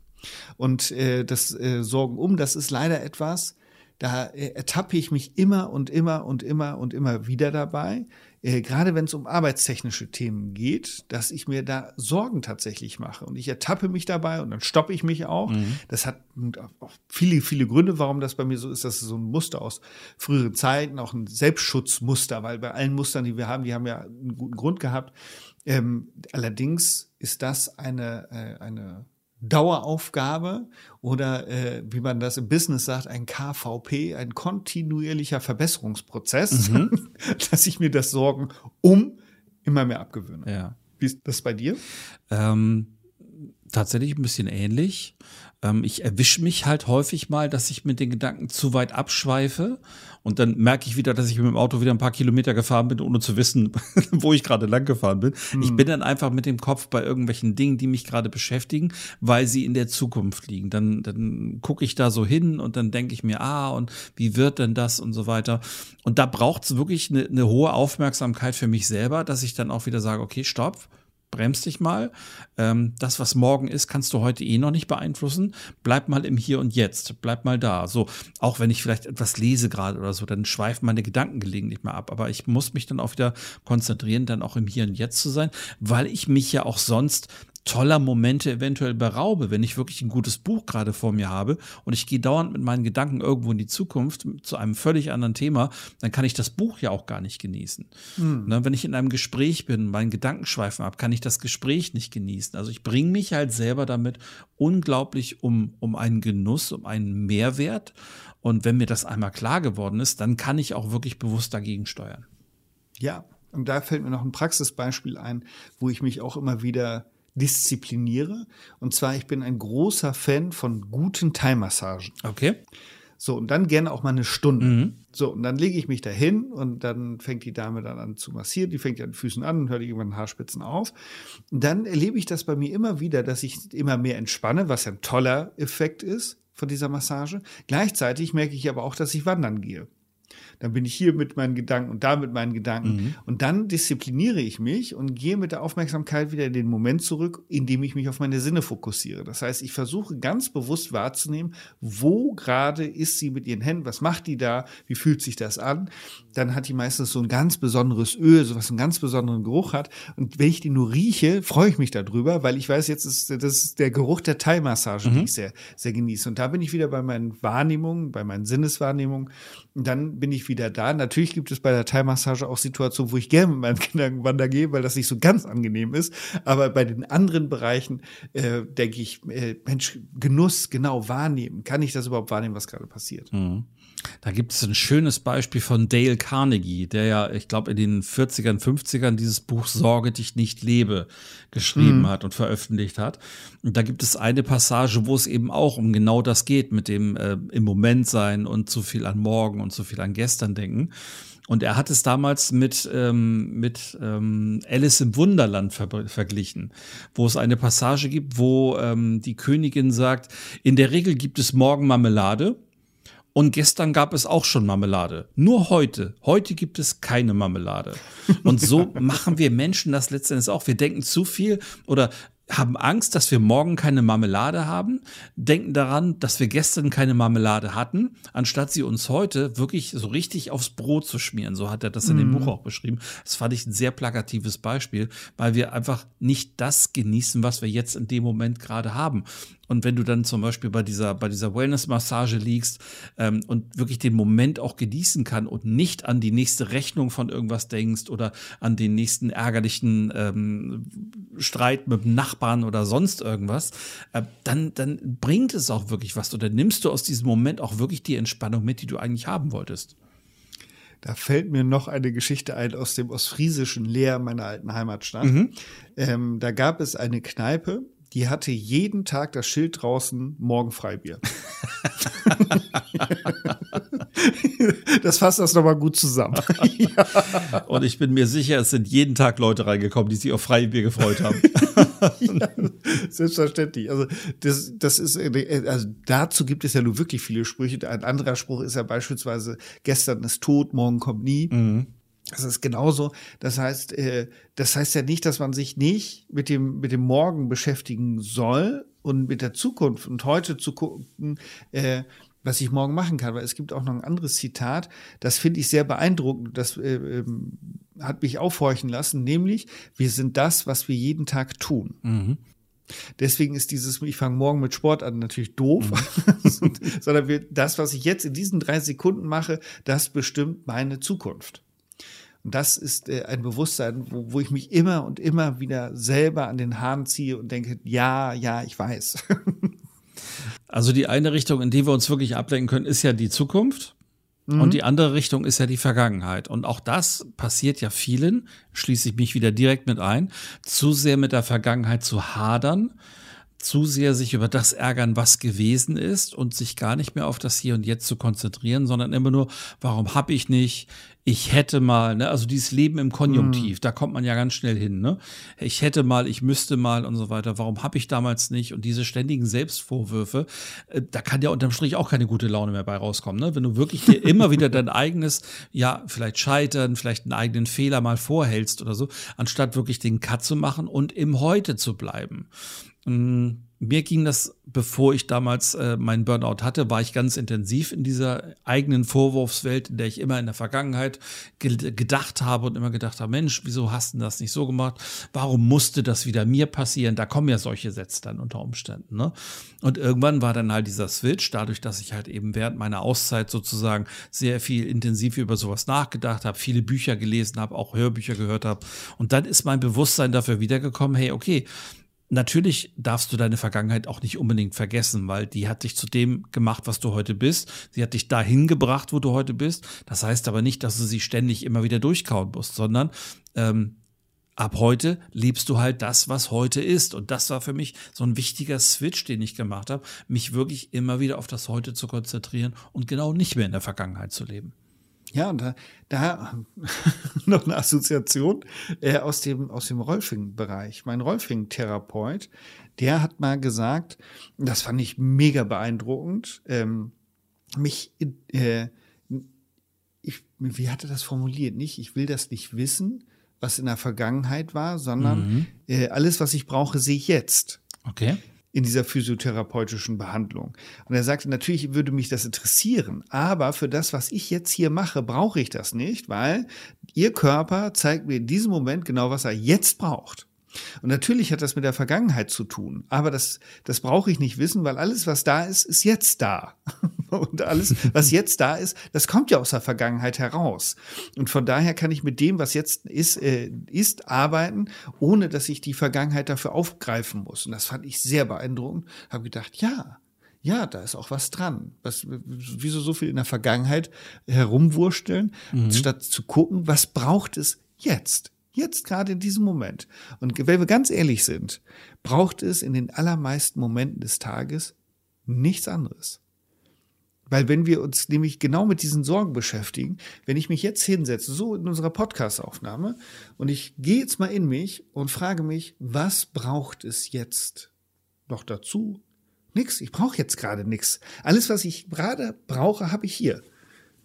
Und äh, das äh, Sorgen um, das ist leider etwas, da äh, ertappe ich mich immer und immer und immer und immer wieder dabei, äh, gerade wenn es um arbeitstechnische Themen geht, dass ich mir da Sorgen tatsächlich mache. Und ich ertappe mich dabei und dann stoppe ich mich auch. Mhm. Das hat auch viele, viele Gründe, warum das bei mir so ist. Das ist so ein Muster aus früheren Zeiten, auch ein Selbstschutzmuster, weil bei allen Mustern, die wir haben, die haben ja einen guten Grund gehabt. Ähm, allerdings ist das eine, äh, eine Daueraufgabe oder äh, wie man das im Business sagt, ein KVP, ein kontinuierlicher Verbesserungsprozess, mhm. dass ich mir das Sorgen um immer mehr abgewöhne. Ja. Wie ist das bei dir? Ähm, tatsächlich ein bisschen ähnlich. Ähm, ich erwische mich halt häufig mal, dass ich mit den Gedanken zu weit abschweife und dann merke ich wieder, dass ich mit dem Auto wieder ein paar Kilometer gefahren bin, ohne zu wissen, wo ich gerade lang gefahren bin. Hm. Ich bin dann einfach mit dem Kopf bei irgendwelchen Dingen, die mich gerade beschäftigen, weil sie in der Zukunft liegen. Dann, dann gucke ich da so hin und dann denke ich mir, ah, und wie wird denn das und so weiter. Und da braucht es wirklich eine, eine hohe Aufmerksamkeit für mich selber, dass ich dann auch wieder sage, okay, stopp bremst dich mal. Ähm, das, was morgen ist, kannst du heute eh noch nicht beeinflussen. Bleib mal im Hier und Jetzt. Bleib mal da. So, auch wenn ich vielleicht etwas lese gerade oder so, dann schweifen meine Gedanken gelegentlich mal ab. Aber ich muss mich dann auch wieder konzentrieren, dann auch im Hier und Jetzt zu sein, weil ich mich ja auch sonst toller Momente eventuell beraube, wenn ich wirklich ein gutes Buch gerade vor mir habe und ich gehe dauernd mit meinen Gedanken irgendwo in die Zukunft zu einem völlig anderen Thema, dann kann ich das Buch ja auch gar nicht genießen. Hm. Ne, wenn ich in einem Gespräch bin, meinen Gedankenschweifen habe, kann ich das Gespräch nicht genießen. Also ich bringe mich halt selber damit unglaublich um, um einen Genuss, um einen Mehrwert. Und wenn mir das einmal klar geworden ist, dann kann ich auch wirklich bewusst dagegen steuern. Ja, und da fällt mir noch ein Praxisbeispiel ein, wo ich mich auch immer wieder diszipliniere. Und zwar, ich bin ein großer Fan von guten Thai-Massagen. Okay. So, und dann gerne auch mal eine Stunde. Mhm. So, und dann lege ich mich da hin und dann fängt die Dame dann an zu massieren, die fängt an den Füßen an und hört irgendwann Haarspitzen auf. Und dann erlebe ich das bei mir immer wieder, dass ich immer mehr entspanne, was ja ein toller Effekt ist von dieser Massage. Gleichzeitig merke ich aber auch, dass ich wandern gehe. Dann bin ich hier mit meinen Gedanken und da mit meinen Gedanken. Mhm. Und dann diszipliniere ich mich und gehe mit der Aufmerksamkeit wieder in den Moment zurück, indem ich mich auf meine Sinne fokussiere. Das heißt, ich versuche ganz bewusst wahrzunehmen, wo gerade ist sie mit ihren Händen, was macht die da, wie fühlt sich das an. Dann hat die meistens so ein ganz besonderes Öl, so was einen ganz besonderen Geruch hat. Und wenn ich die nur rieche, freue ich mich darüber, weil ich weiß, jetzt ist das ist der Geruch der Thai-Massage, mhm. die ich sehr, sehr genieße. Und da bin ich wieder bei meinen Wahrnehmungen, bei meinen Sinneswahrnehmungen. Und dann bin ich wieder da. Natürlich gibt es bei der Thai-Massage auch Situationen, wo ich gerne mit meinen Kindern wandern gehe, weil das nicht so ganz angenehm ist. Aber bei den anderen Bereichen äh, denke ich, äh, Mensch, Genuss genau wahrnehmen. Kann ich das überhaupt wahrnehmen, was gerade passiert? Mhm. Da gibt es ein schönes Beispiel von Dale Carnegie, der ja, ich glaube, in den 40ern, 50ern dieses Buch Sorge dich nicht lebe geschrieben mhm. hat und veröffentlicht hat. Und da gibt es eine Passage, wo es eben auch um genau das geht, mit dem äh, im Moment sein und zu viel an morgen und zu viel an gestern denken. Und er hat es damals mit, ähm, mit ähm, Alice im Wunderland ver verglichen, wo es eine Passage gibt, wo ähm, die Königin sagt, in der Regel gibt es morgen Marmelade und gestern gab es auch schon Marmelade. Nur heute. Heute gibt es keine Marmelade. Und so machen wir Menschen das letztendlich auch. Wir denken zu viel oder haben Angst, dass wir morgen keine Marmelade haben, denken daran, dass wir gestern keine Marmelade hatten, anstatt sie uns heute wirklich so richtig aufs Brot zu schmieren. So hat er das in dem mm. Buch auch beschrieben. Das fand ich ein sehr plakatives Beispiel, weil wir einfach nicht das genießen, was wir jetzt in dem Moment gerade haben. Und wenn du dann zum Beispiel bei dieser, bei dieser Wellness-Massage liegst ähm, und wirklich den Moment auch genießen kann und nicht an die nächste Rechnung von irgendwas denkst oder an den nächsten ärgerlichen ähm, Streit mit dem Nachbarn oder sonst irgendwas, äh, dann, dann bringt es auch wirklich was. Oder nimmst du aus diesem Moment auch wirklich die Entspannung mit, die du eigentlich haben wolltest. Da fällt mir noch eine Geschichte ein aus dem ostfriesischen Leer meiner alten Heimatstadt. Mhm. Ähm, da gab es eine Kneipe, die hatte jeden Tag das Schild draußen, morgen Freibier. das fasst das nochmal gut zusammen. ja. Und ich bin mir sicher, es sind jeden Tag Leute reingekommen, die sich auf Freibier gefreut haben. ja, selbstverständlich. Also das, das ist, also dazu gibt es ja nur wirklich viele Sprüche. Ein anderer Spruch ist ja beispielsweise, gestern ist tot, morgen kommt nie. Mhm. Das ist genauso. Das heißt, äh, das heißt ja nicht, dass man sich nicht mit dem, mit dem Morgen beschäftigen soll und mit der Zukunft und heute zu gucken, äh, was ich morgen machen kann. Weil es gibt auch noch ein anderes Zitat, das finde ich sehr beeindruckend. Das äh, ähm, hat mich aufhorchen lassen, nämlich, wir sind das, was wir jeden Tag tun. Mhm. Deswegen ist dieses, ich fange morgen mit Sport an, natürlich doof, mhm. sondern wir, das, was ich jetzt in diesen drei Sekunden mache, das bestimmt meine Zukunft. Und das ist äh, ein Bewusstsein, wo, wo ich mich immer und immer wieder selber an den Haaren ziehe und denke, ja, ja, ich weiß. also die eine Richtung, in die wir uns wirklich ablenken können, ist ja die Zukunft. Mhm. Und die andere Richtung ist ja die Vergangenheit. Und auch das passiert ja vielen, schließe ich mich wieder direkt mit ein, zu sehr mit der Vergangenheit zu hadern zu sehr sich über das ärgern, was gewesen ist und sich gar nicht mehr auf das Hier und Jetzt zu konzentrieren, sondern immer nur, warum habe ich nicht? Ich hätte mal, ne? also dieses Leben im Konjunktiv, mm. da kommt man ja ganz schnell hin. Ne? Ich hätte mal, ich müsste mal und so weiter. Warum habe ich damals nicht? Und diese ständigen Selbstvorwürfe, äh, da kann ja unterm Strich auch keine gute Laune mehr bei rauskommen. Ne? Wenn du wirklich dir immer wieder dein eigenes, ja, vielleicht scheitern, vielleicht einen eigenen Fehler mal vorhältst oder so, anstatt wirklich den Cut zu machen und im Heute zu bleiben. Mm, mir ging das, bevor ich damals äh, meinen Burnout hatte, war ich ganz intensiv in dieser eigenen Vorwurfswelt, in der ich immer in der Vergangenheit ge gedacht habe und immer gedacht habe, Mensch, wieso hast du das nicht so gemacht? Warum musste das wieder mir passieren? Da kommen ja solche Sätze dann unter Umständen. Ne? Und irgendwann war dann halt dieser Switch, dadurch, dass ich halt eben während meiner Auszeit sozusagen sehr viel intensiv über sowas nachgedacht habe, viele Bücher gelesen habe, auch Hörbücher gehört habe. Und dann ist mein Bewusstsein dafür wiedergekommen, hey, okay, Natürlich darfst du deine Vergangenheit auch nicht unbedingt vergessen, weil die hat dich zu dem gemacht, was du heute bist. Sie hat dich dahin gebracht, wo du heute bist. Das heißt aber nicht, dass du sie ständig immer wieder durchkauen musst, sondern ähm, ab heute liebst du halt das, was heute ist. Und das war für mich so ein wichtiger Switch, den ich gemacht habe, mich wirklich immer wieder auf das Heute zu konzentrieren und genau nicht mehr in der Vergangenheit zu leben. Ja, und da, da noch eine Assoziation äh, aus dem, aus dem Rolfing-Bereich. Mein Rolfing-Therapeut, der hat mal gesagt, das fand ich mega beeindruckend, ähm, mich, äh, ich, wie hat er das formuliert? Nicht, ich will das nicht wissen, was in der Vergangenheit war, sondern mhm. äh, alles, was ich brauche, sehe ich jetzt. Okay in dieser physiotherapeutischen Behandlung. Und er sagte, natürlich würde mich das interessieren, aber für das, was ich jetzt hier mache, brauche ich das nicht, weil Ihr Körper zeigt mir in diesem Moment genau, was er jetzt braucht. Und natürlich hat das mit der Vergangenheit zu tun, aber das, das brauche ich nicht wissen, weil alles, was da ist, ist jetzt da. Und alles, was jetzt da ist, das kommt ja aus der Vergangenheit heraus. Und von daher kann ich mit dem, was jetzt ist, äh, ist arbeiten, ohne dass ich die Vergangenheit dafür aufgreifen muss. Und das fand ich sehr beeindruckend. Habe gedacht, ja, ja, da ist auch was dran. Was, wieso so viel in der Vergangenheit herumwursteln, mhm. statt zu gucken, was braucht es jetzt? Jetzt gerade in diesem Moment. Und wenn wir ganz ehrlich sind, braucht es in den allermeisten Momenten des Tages nichts anderes. Weil wenn wir uns nämlich genau mit diesen Sorgen beschäftigen, wenn ich mich jetzt hinsetze, so in unserer Podcast-Aufnahme, und ich gehe jetzt mal in mich und frage mich, was braucht es jetzt noch dazu? Nix. Ich brauche jetzt gerade nichts. Alles, was ich gerade brauche, habe ich hier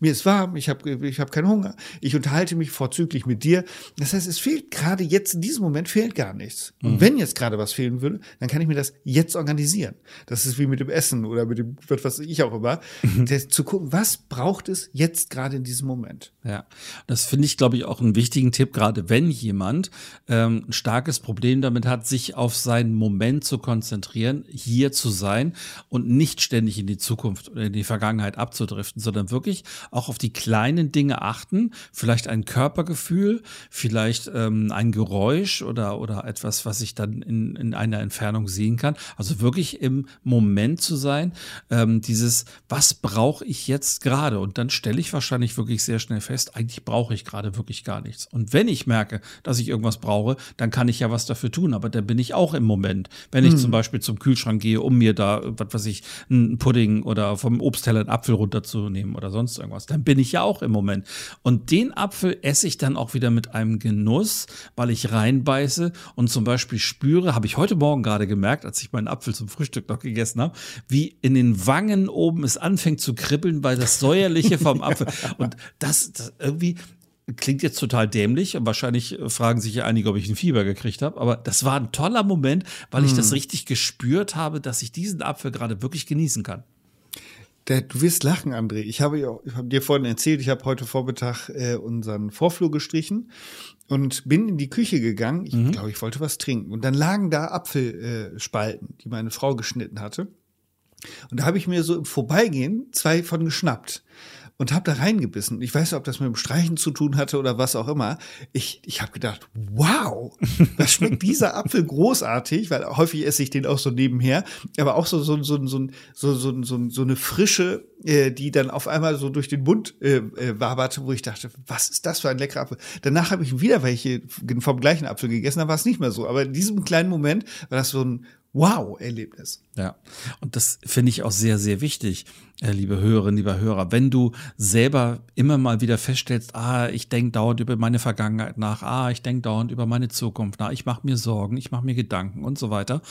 mir ist warm, ich habe ich hab keinen Hunger, ich unterhalte mich vorzüglich mit dir. Das heißt, es fehlt gerade jetzt in diesem Moment fehlt gar nichts. Und mhm. wenn jetzt gerade was fehlen würde, dann kann ich mir das jetzt organisieren. Das ist wie mit dem Essen oder mit dem, was ich auch immer, mhm. zu gucken, was braucht es jetzt gerade in diesem Moment. Ja, das finde ich, glaube ich, auch einen wichtigen Tipp, gerade wenn jemand ähm, ein starkes Problem damit hat, sich auf seinen Moment zu konzentrieren, hier zu sein und nicht ständig in die Zukunft oder in die Vergangenheit abzudriften, sondern wirklich auch auf die kleinen Dinge achten, vielleicht ein Körpergefühl, vielleicht ähm, ein Geräusch oder, oder etwas, was ich dann in, in einer Entfernung sehen kann. Also wirklich im Moment zu sein, ähm, dieses, was brauche ich jetzt gerade? Und dann stelle ich wahrscheinlich wirklich sehr schnell fest, eigentlich brauche ich gerade wirklich gar nichts. Und wenn ich merke, dass ich irgendwas brauche, dann kann ich ja was dafür tun, aber dann bin ich auch im Moment. Wenn ich hm. zum Beispiel zum Kühlschrank gehe, um mir da, was weiß ich, einen Pudding oder vom Obstteller einen Apfel runterzunehmen oder sonst irgendwas irgendwas. Dann bin ich ja auch im Moment. Und den Apfel esse ich dann auch wieder mit einem Genuss, weil ich reinbeiße und zum Beispiel spüre, habe ich heute Morgen gerade gemerkt, als ich meinen Apfel zum Frühstück noch gegessen habe, wie in den Wangen oben es anfängt zu kribbeln, weil das säuerliche vom Apfel und das, das irgendwie, klingt jetzt total dämlich und wahrscheinlich fragen sich ja einige, ob ich ein Fieber gekriegt habe, aber das war ein toller Moment, weil ich das hm. richtig gespürt habe, dass ich diesen Apfel gerade wirklich genießen kann. Der, du wirst lachen, André. Ich habe, ich habe dir vorhin erzählt, ich habe heute Vormittag äh, unseren Vorflur gestrichen und bin in die Küche gegangen. Ich mhm. glaube, ich wollte was trinken. Und dann lagen da Apfelspalten, die meine Frau geschnitten hatte. Und da habe ich mir so im Vorbeigehen zwei von geschnappt und habe da reingebissen. Ich weiß nicht, ob das mit dem Streichen zu tun hatte oder was auch immer. Ich, ich habe gedacht, wow, das schmeckt dieser Apfel großartig, weil häufig esse ich den auch so nebenher, aber auch so so so so so so, so, so eine frische, äh, die dann auf einmal so durch den Mund äh, äh, waberte, wo ich dachte, was ist das für ein leckerer Apfel? Danach habe ich wieder welche vom gleichen Apfel gegessen, da war es nicht mehr so. Aber in diesem kleinen Moment war das so ein Wow-Erlebnis. Ja, und das finde ich auch sehr, sehr wichtig, äh, liebe Hörerinnen, lieber Hörer. Wenn du selber immer mal wieder feststellst, ah, ich denke dauernd über meine Vergangenheit nach, ah, ich denke dauernd über meine Zukunft nach, ich mache mir Sorgen, ich mache mir Gedanken und so weiter.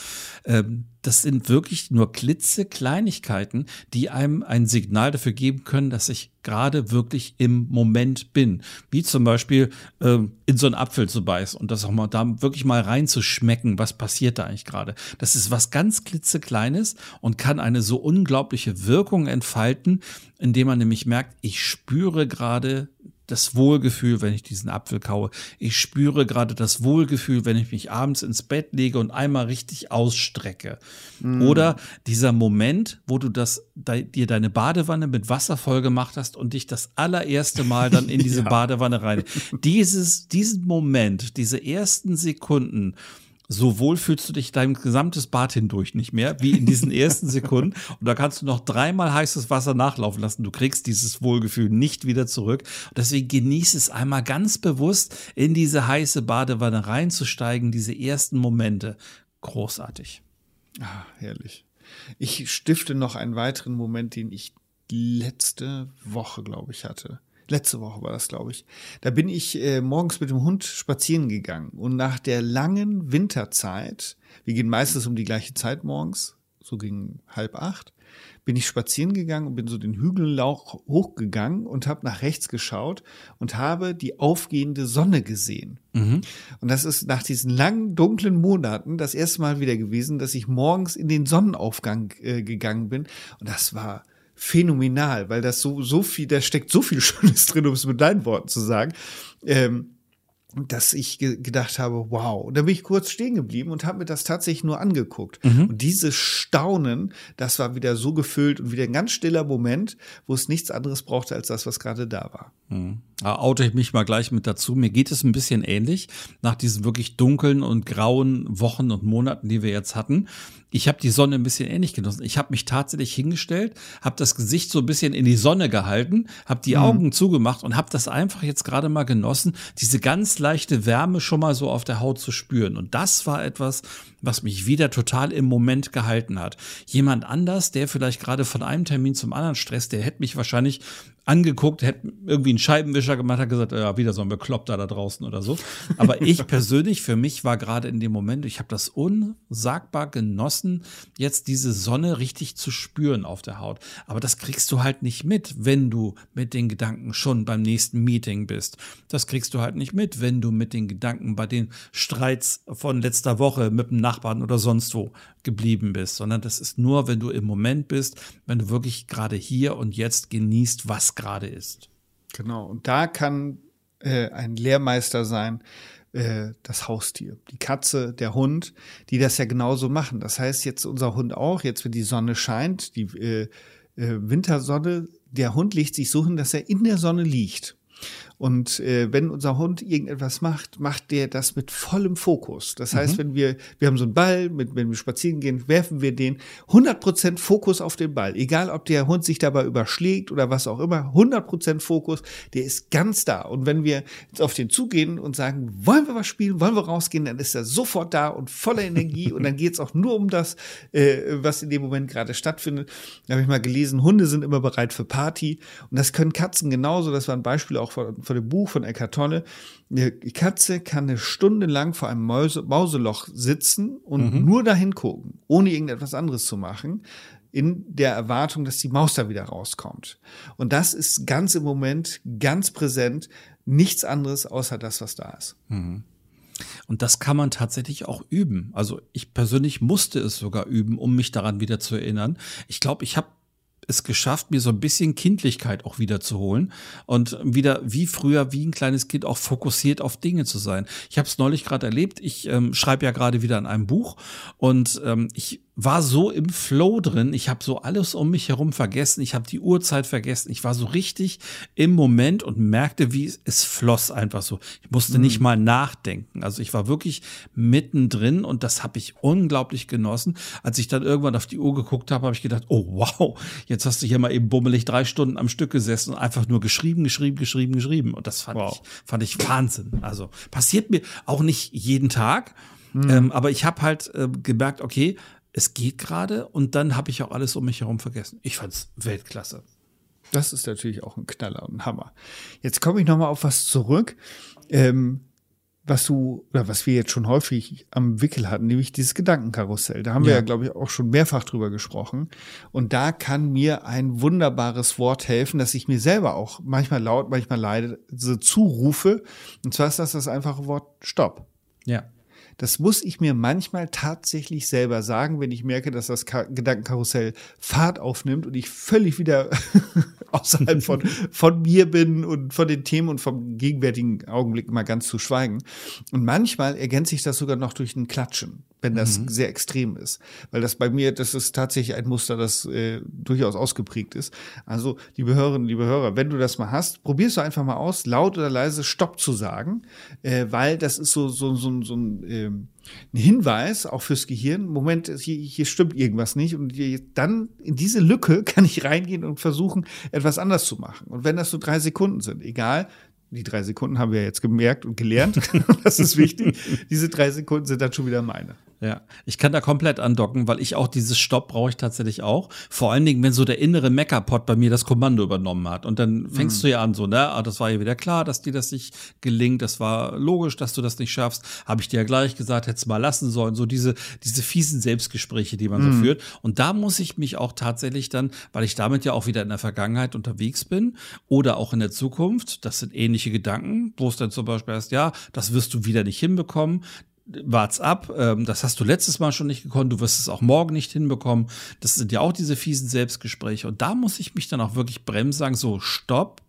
Ähm, das sind wirklich nur klitzekleinigkeiten, die einem ein Signal dafür geben können, dass ich gerade wirklich im Moment bin. Wie zum Beispiel ähm, in so einen Apfel zu beißen und das auch mal da wirklich mal reinzuschmecken, was passiert da eigentlich gerade. Das ist was ganz klitzekleines und kann eine so unglaubliche Wirkung entfalten, indem man nämlich merkt, ich spüre gerade das Wohlgefühl, wenn ich diesen Apfel kaue. Ich spüre gerade das Wohlgefühl, wenn ich mich abends ins Bett lege und einmal richtig ausstrecke. Mm. Oder dieser Moment, wo du das, dir deine Badewanne mit Wasser voll gemacht hast und dich das allererste Mal dann in diese ja. Badewanne rein. Dieses, diesen Moment, diese ersten Sekunden, so wohl fühlst du dich dein gesamtes Bad hindurch nicht mehr, wie in diesen ersten Sekunden. Und da kannst du noch dreimal heißes Wasser nachlaufen lassen. Du kriegst dieses Wohlgefühl nicht wieder zurück. Und deswegen genieß es einmal ganz bewusst, in diese heiße Badewanne reinzusteigen, diese ersten Momente. Großartig. Ah, herrlich. Ich stifte noch einen weiteren Moment, den ich letzte Woche, glaube ich, hatte. Letzte Woche war das, glaube ich. Da bin ich äh, morgens mit dem Hund spazieren gegangen und nach der langen Winterzeit, wir gehen meistens um die gleiche Zeit morgens, so gegen halb acht, bin ich spazieren gegangen und bin so den Hügellauch hochgegangen und habe nach rechts geschaut und habe die aufgehende Sonne gesehen. Mhm. Und das ist nach diesen langen, dunklen Monaten das erste Mal wieder gewesen, dass ich morgens in den Sonnenaufgang äh, gegangen bin. Und das war phänomenal, weil das so, so viel, da steckt so viel Schönes drin, um es mit deinen Worten zu sagen. Ähm, dass ich ge gedacht habe, wow. Und da bin ich kurz stehen geblieben und habe mir das tatsächlich nur angeguckt. Mhm. Und dieses Staunen, das war wieder so gefüllt und wieder ein ganz stiller Moment, wo es nichts anderes brauchte als das, was gerade da war. Mhm. Da oute ich mich mal gleich mit dazu. Mir geht es ein bisschen ähnlich nach diesen wirklich dunklen und grauen Wochen und Monaten, die wir jetzt hatten ich habe die Sonne ein bisschen ähnlich genossen. Ich habe mich tatsächlich hingestellt, habe das Gesicht so ein bisschen in die Sonne gehalten, habe die mhm. Augen zugemacht und habe das einfach jetzt gerade mal genossen, diese ganz leichte Wärme schon mal so auf der Haut zu spüren. Und das war etwas, was mich wieder total im Moment gehalten hat. Jemand anders, der vielleicht gerade von einem Termin zum anderen stresst, der hätte mich wahrscheinlich angeguckt, hätte irgendwie einen Scheibenwischer gemacht, hat gesagt, ja, wieder so ein Bekloppter da draußen oder so. Aber ich persönlich, für mich war gerade in dem Moment, ich habe das unsagbar genossen, jetzt diese Sonne richtig zu spüren auf der Haut. Aber das kriegst du halt nicht mit, wenn du mit den Gedanken schon beim nächsten Meeting bist. Das kriegst du halt nicht mit, wenn du mit den Gedanken bei den Streits von letzter Woche mit dem Nachbarn oder sonst wo geblieben bist, sondern das ist nur, wenn du im Moment bist, wenn du wirklich gerade hier und jetzt genießt, was gerade ist. Genau, und da kann äh, ein Lehrmeister sein, äh, das Haustier, die Katze, der Hund, die das ja genauso machen. Das heißt, jetzt unser Hund auch, jetzt wenn die Sonne scheint, die äh, äh Wintersonne, der Hund legt sich so hin, dass er in der Sonne liegt. Und äh, wenn unser Hund irgendetwas macht, macht der das mit vollem Fokus. Das heißt, mhm. wenn wir, wir haben so einen Ball, mit, wenn wir spazieren gehen, werfen wir den 100% Fokus auf den Ball. Egal, ob der Hund sich dabei überschlägt oder was auch immer, 100% Fokus, der ist ganz da. Und wenn wir jetzt auf den zugehen und sagen, wollen wir was spielen, wollen wir rausgehen, dann ist er sofort da und voller Energie. und dann geht es auch nur um das, äh, was in dem Moment gerade stattfindet. Da habe ich mal gelesen, Hunde sind immer bereit für Party. Und das können Katzen genauso. Das war ein Beispiel auch von, von dem Buch von Eckhart Tolle. Die Katze kann eine Stunde lang vor einem Mäuse, Mauseloch sitzen und mhm. nur dahin gucken, ohne irgendetwas anderes zu machen, in der Erwartung, dass die Maus da wieder rauskommt. Und das ist ganz im Moment ganz präsent, nichts anderes außer das, was da ist. Mhm. Und das kann man tatsächlich auch üben. Also ich persönlich musste es sogar üben, um mich daran wieder zu erinnern. Ich glaube, ich habe es geschafft, mir so ein bisschen Kindlichkeit auch wieder zu holen und wieder wie früher, wie ein kleines Kind auch fokussiert auf Dinge zu sein. Ich habe es neulich gerade erlebt. Ich ähm, schreibe ja gerade wieder an einem Buch und ähm, ich war so im Flow drin. Ich habe so alles um mich herum vergessen. Ich habe die Uhrzeit vergessen. Ich war so richtig im Moment und merkte, wie es, es floss einfach so. Ich musste mhm. nicht mal nachdenken. Also ich war wirklich mittendrin und das habe ich unglaublich genossen. Als ich dann irgendwann auf die Uhr geguckt habe, habe ich gedacht, oh wow, jetzt hast du hier mal eben bummelig drei Stunden am Stück gesessen und einfach nur geschrieben, geschrieben, geschrieben, geschrieben. Und das fand wow. ich, fand ich Wahnsinn. Also passiert mir auch nicht jeden Tag. Mhm. Ähm, aber ich habe halt äh, gemerkt, okay, es geht gerade und dann habe ich auch alles um mich herum vergessen. Ich fand's Weltklasse. Das ist natürlich auch ein Knaller und ein Hammer. Jetzt komme ich nochmal auf was zurück, ähm, was du, oder was wir jetzt schon häufig am Wickel hatten, nämlich dieses Gedankenkarussell. Da haben ja. wir ja, glaube ich, auch schon mehrfach drüber gesprochen. Und da kann mir ein wunderbares Wort helfen, dass ich mir selber auch manchmal laut, manchmal leide, so zurufe. Und zwar ist das das einfache Wort Stopp. Ja. Das muss ich mir manchmal tatsächlich selber sagen, wenn ich merke, dass das Gedankenkarussell Fahrt aufnimmt und ich völlig wieder außerhalb von, von mir bin und von den Themen und vom gegenwärtigen Augenblick mal ganz zu schweigen. Und manchmal ergänze ich das sogar noch durch ein Klatschen. wenn das mhm. sehr extrem ist. Weil das bei mir, das ist tatsächlich ein Muster, das äh, durchaus ausgeprägt ist. Also, liebe Hörerinnen, liebe Hörer, wenn du das mal hast, probierst du einfach mal aus, laut oder leise Stopp zu sagen, äh, weil das ist so, so, so, so ein, äh, ein Hinweis, auch fürs Gehirn, Moment, hier, hier stimmt irgendwas nicht. Und dann in diese Lücke kann ich reingehen und versuchen, etwas anders zu machen. Und wenn das so drei Sekunden sind, egal, die drei Sekunden haben wir jetzt gemerkt und gelernt. das ist wichtig. Diese drei Sekunden sind dann schon wieder meine. Ja, ich kann da komplett andocken, weil ich auch dieses Stopp brauche ich tatsächlich auch. Vor allen Dingen, wenn so der innere Meckerpot bei mir das Kommando übernommen hat. Und dann fängst mhm. du ja an, so, ne, ah, das war ja wieder klar, dass dir das nicht gelingt. Das war logisch, dass du das nicht schaffst. Habe ich dir ja gleich gesagt, hättest mal lassen sollen. So diese, diese fiesen Selbstgespräche, die man mhm. so führt. Und da muss ich mich auch tatsächlich dann, weil ich damit ja auch wieder in der Vergangenheit unterwegs bin oder auch in der Zukunft, das sind ähnliche Gedanken, wo es dann zum Beispiel heißt, ja, das wirst du wieder nicht hinbekommen wart's ab. Ähm, das hast du letztes Mal schon nicht gekonnt. Du wirst es auch morgen nicht hinbekommen. Das sind ja auch diese fiesen Selbstgespräche. Und da muss ich mich dann auch wirklich bremsen, sagen, so, stopp.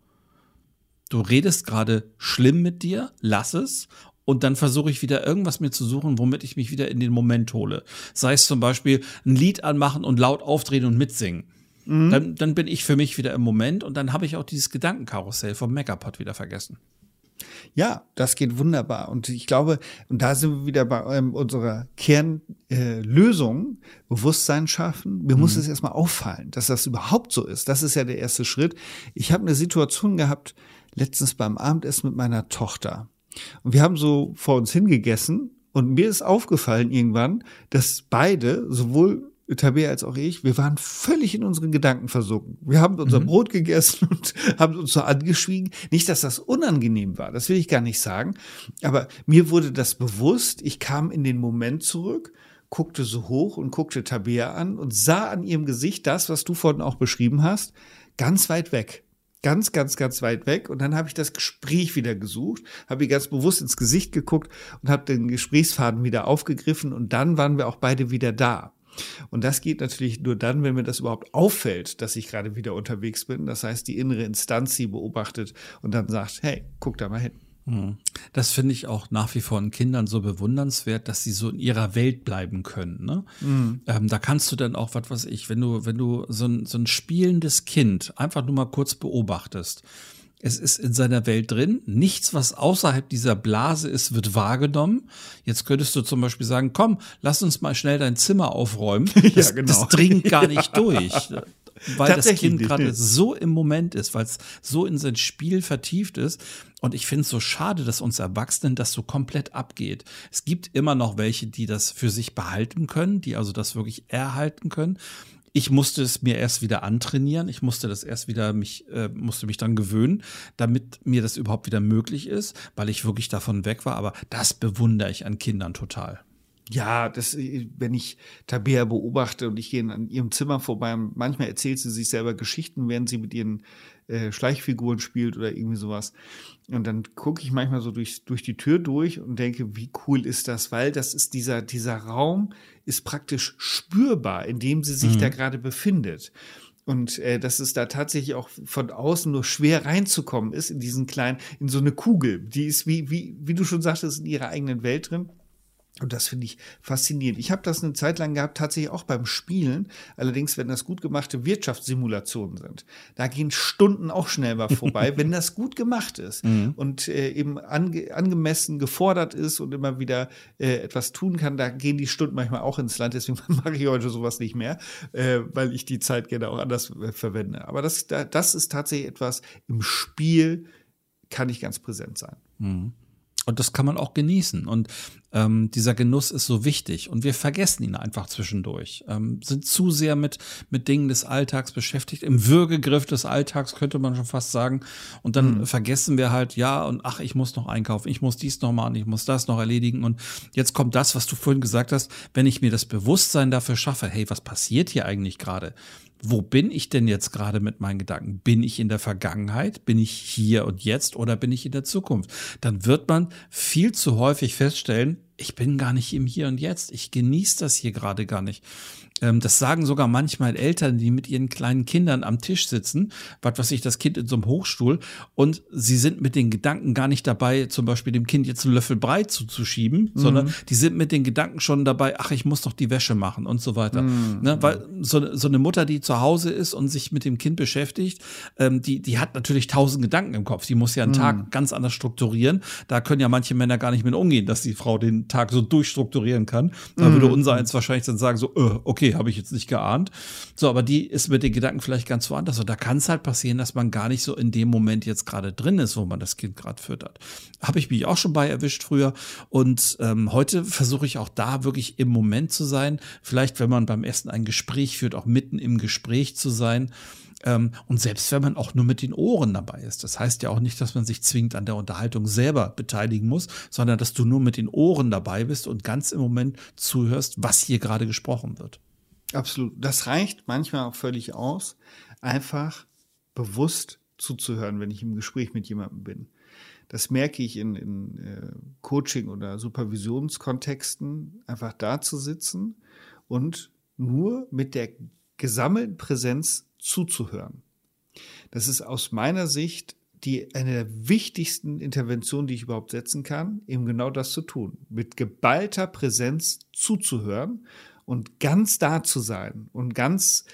Du redest gerade schlimm mit dir, lass es. Und dann versuche ich wieder irgendwas mir zu suchen, womit ich mich wieder in den Moment hole. Sei es zum Beispiel ein Lied anmachen und laut aufdrehen und mitsingen. Mhm. Dann, dann bin ich für mich wieder im Moment und dann habe ich auch dieses Gedankenkarussell vom Megapod wieder vergessen. Ja, das geht wunderbar. Und ich glaube, und da sind wir wieder bei ähm, unserer Kernlösung, äh, Bewusstsein schaffen. Mir mhm. muss es erstmal auffallen, dass das überhaupt so ist. Das ist ja der erste Schritt. Ich habe eine Situation gehabt, letztens beim Abendessen mit meiner Tochter. Und wir haben so vor uns hingegessen und mir ist aufgefallen irgendwann, dass beide, sowohl Tabea als auch ich, wir waren völlig in unseren Gedanken versunken. Wir haben unser mhm. Brot gegessen und haben uns so angeschwiegen. Nicht, dass das unangenehm war, das will ich gar nicht sagen. Aber mir wurde das bewusst. Ich kam in den Moment zurück, guckte so hoch und guckte Tabea an und sah an ihrem Gesicht das, was du vorhin auch beschrieben hast, ganz weit weg ganz, ganz, ganz weit weg. Und dann habe ich das Gespräch wieder gesucht, habe ihr ganz bewusst ins Gesicht geguckt und habe den Gesprächsfaden wieder aufgegriffen. Und dann waren wir auch beide wieder da. Und das geht natürlich nur dann, wenn mir das überhaupt auffällt, dass ich gerade wieder unterwegs bin. Das heißt, die innere Instanz sie beobachtet und dann sagt, hey, guck da mal hin. Hm. Das finde ich auch nach wie vor in Kindern so bewundernswert, dass sie so in ihrer Welt bleiben können. Ne? Mhm. Ähm, da kannst du dann auch, was weiß ich, wenn du, wenn du so ein, so ein spielendes Kind einfach nur mal kurz beobachtest, es ist in seiner Welt drin. Nichts, was außerhalb dieser Blase ist, wird wahrgenommen. Jetzt könntest du zum Beispiel sagen, komm, lass uns mal schnell dein Zimmer aufräumen. Das, ja, genau. das dringt gar nicht durch. Weil das Kind gerade so im Moment ist, weil es so in sein Spiel vertieft ist. Und ich finde es so schade, dass uns Erwachsenen das so komplett abgeht. Es gibt immer noch welche, die das für sich behalten können, die also das wirklich erhalten können ich musste es mir erst wieder antrainieren. Ich musste das erst wieder mich, äh, musste mich dann gewöhnen, damit mir das überhaupt wieder möglich ist, weil ich wirklich davon weg war. Aber das bewundere ich an Kindern total. Ja, das, wenn ich Tabea beobachte und ich gehe an ihrem Zimmer vorbei, manchmal erzählt sie sich selber Geschichten, während sie mit ihren äh, Schleichfiguren spielt oder irgendwie sowas. Und dann gucke ich manchmal so durch, durch die Tür durch und denke, wie cool ist das? Weil das ist dieser, dieser Raum ist praktisch spürbar, in dem sie sich mhm. da gerade befindet. Und äh, dass es da tatsächlich auch von außen nur schwer reinzukommen ist in diesen kleinen, in so eine Kugel. Die ist wie, wie, wie du schon sagtest, in ihrer eigenen Welt drin. Und das finde ich faszinierend. Ich habe das eine Zeit lang gehabt, tatsächlich auch beim Spielen. Allerdings, wenn das gut gemachte Wirtschaftssimulationen sind, da gehen Stunden auch schnell mal vorbei, wenn das gut gemacht ist mhm. und äh, eben ange angemessen gefordert ist und immer wieder äh, etwas tun kann, da gehen die Stunden manchmal auch ins Land. Deswegen mache ich heute sowas nicht mehr, äh, weil ich die Zeit gerne auch anders äh, verwende. Aber das, das ist tatsächlich etwas im Spiel, kann ich ganz präsent sein. Mhm. Und das kann man auch genießen. Und ähm, dieser Genuss ist so wichtig. Und wir vergessen ihn einfach zwischendurch. Ähm, sind zu sehr mit, mit Dingen des Alltags beschäftigt. Im Würgegriff des Alltags könnte man schon fast sagen. Und dann mhm. vergessen wir halt, ja, und ach, ich muss noch einkaufen, ich muss dies noch machen, ich muss das noch erledigen. Und jetzt kommt das, was du vorhin gesagt hast, wenn ich mir das Bewusstsein dafür schaffe, hey, was passiert hier eigentlich gerade? wo bin ich denn jetzt gerade mit meinen Gedanken? Bin ich in der Vergangenheit? Bin ich hier und jetzt oder bin ich in der Zukunft? Dann wird man viel zu häufig feststellen, ich bin gar nicht im Hier und Jetzt. Ich genieße das hier gerade gar nicht. Ähm, das sagen sogar manchmal Eltern, die mit ihren kleinen Kindern am Tisch sitzen, was weiß ich, das Kind in so einem Hochstuhl und sie sind mit den Gedanken gar nicht dabei, zum Beispiel dem Kind jetzt einen Löffel Brei zuzuschieben, mhm. sondern die sind mit den Gedanken schon dabei, ach, ich muss doch die Wäsche machen und so weiter. Mhm. Ne, weil so, so eine Mutter, die zu Hause ist und sich mit dem Kind beschäftigt, ähm, die, die hat natürlich tausend Gedanken im Kopf. Die muss ja einen mhm. Tag ganz anders strukturieren. Da können ja manche Männer gar nicht mit umgehen, dass die Frau den Tag so durchstrukturieren kann. Da würde mhm. unser eins wahrscheinlich dann sagen, so, äh, okay, habe ich jetzt nicht geahnt. So, aber die ist mit den Gedanken vielleicht ganz woanders. Und da kann es halt passieren, dass man gar nicht so in dem Moment jetzt gerade drin ist, wo man das Kind gerade füttert. Habe ich mich auch schon bei erwischt früher. Und ähm, heute versuche ich auch da wirklich im Moment zu sein. Vielleicht, wenn man beim Essen ein Gespräch führt, auch mitten im Gespräch zu sein. Ähm, und selbst wenn man auch nur mit den Ohren dabei ist. Das heißt ja auch nicht, dass man sich zwingend an der Unterhaltung selber beteiligen muss, sondern dass du nur mit den Ohren dabei bist und ganz im Moment zuhörst, was hier gerade gesprochen wird. Absolut. Das reicht manchmal auch völlig aus, einfach bewusst zuzuhören, wenn ich im Gespräch mit jemandem bin. Das merke ich in, in äh, Coaching- oder Supervisionskontexten, einfach da zu sitzen und nur mit der gesammelten Präsenz zuzuhören. Das ist aus meiner Sicht die, eine der wichtigsten Interventionen, die ich überhaupt setzen kann, eben genau das zu tun. Mit geballter Präsenz zuzuhören und ganz da zu sein und ganz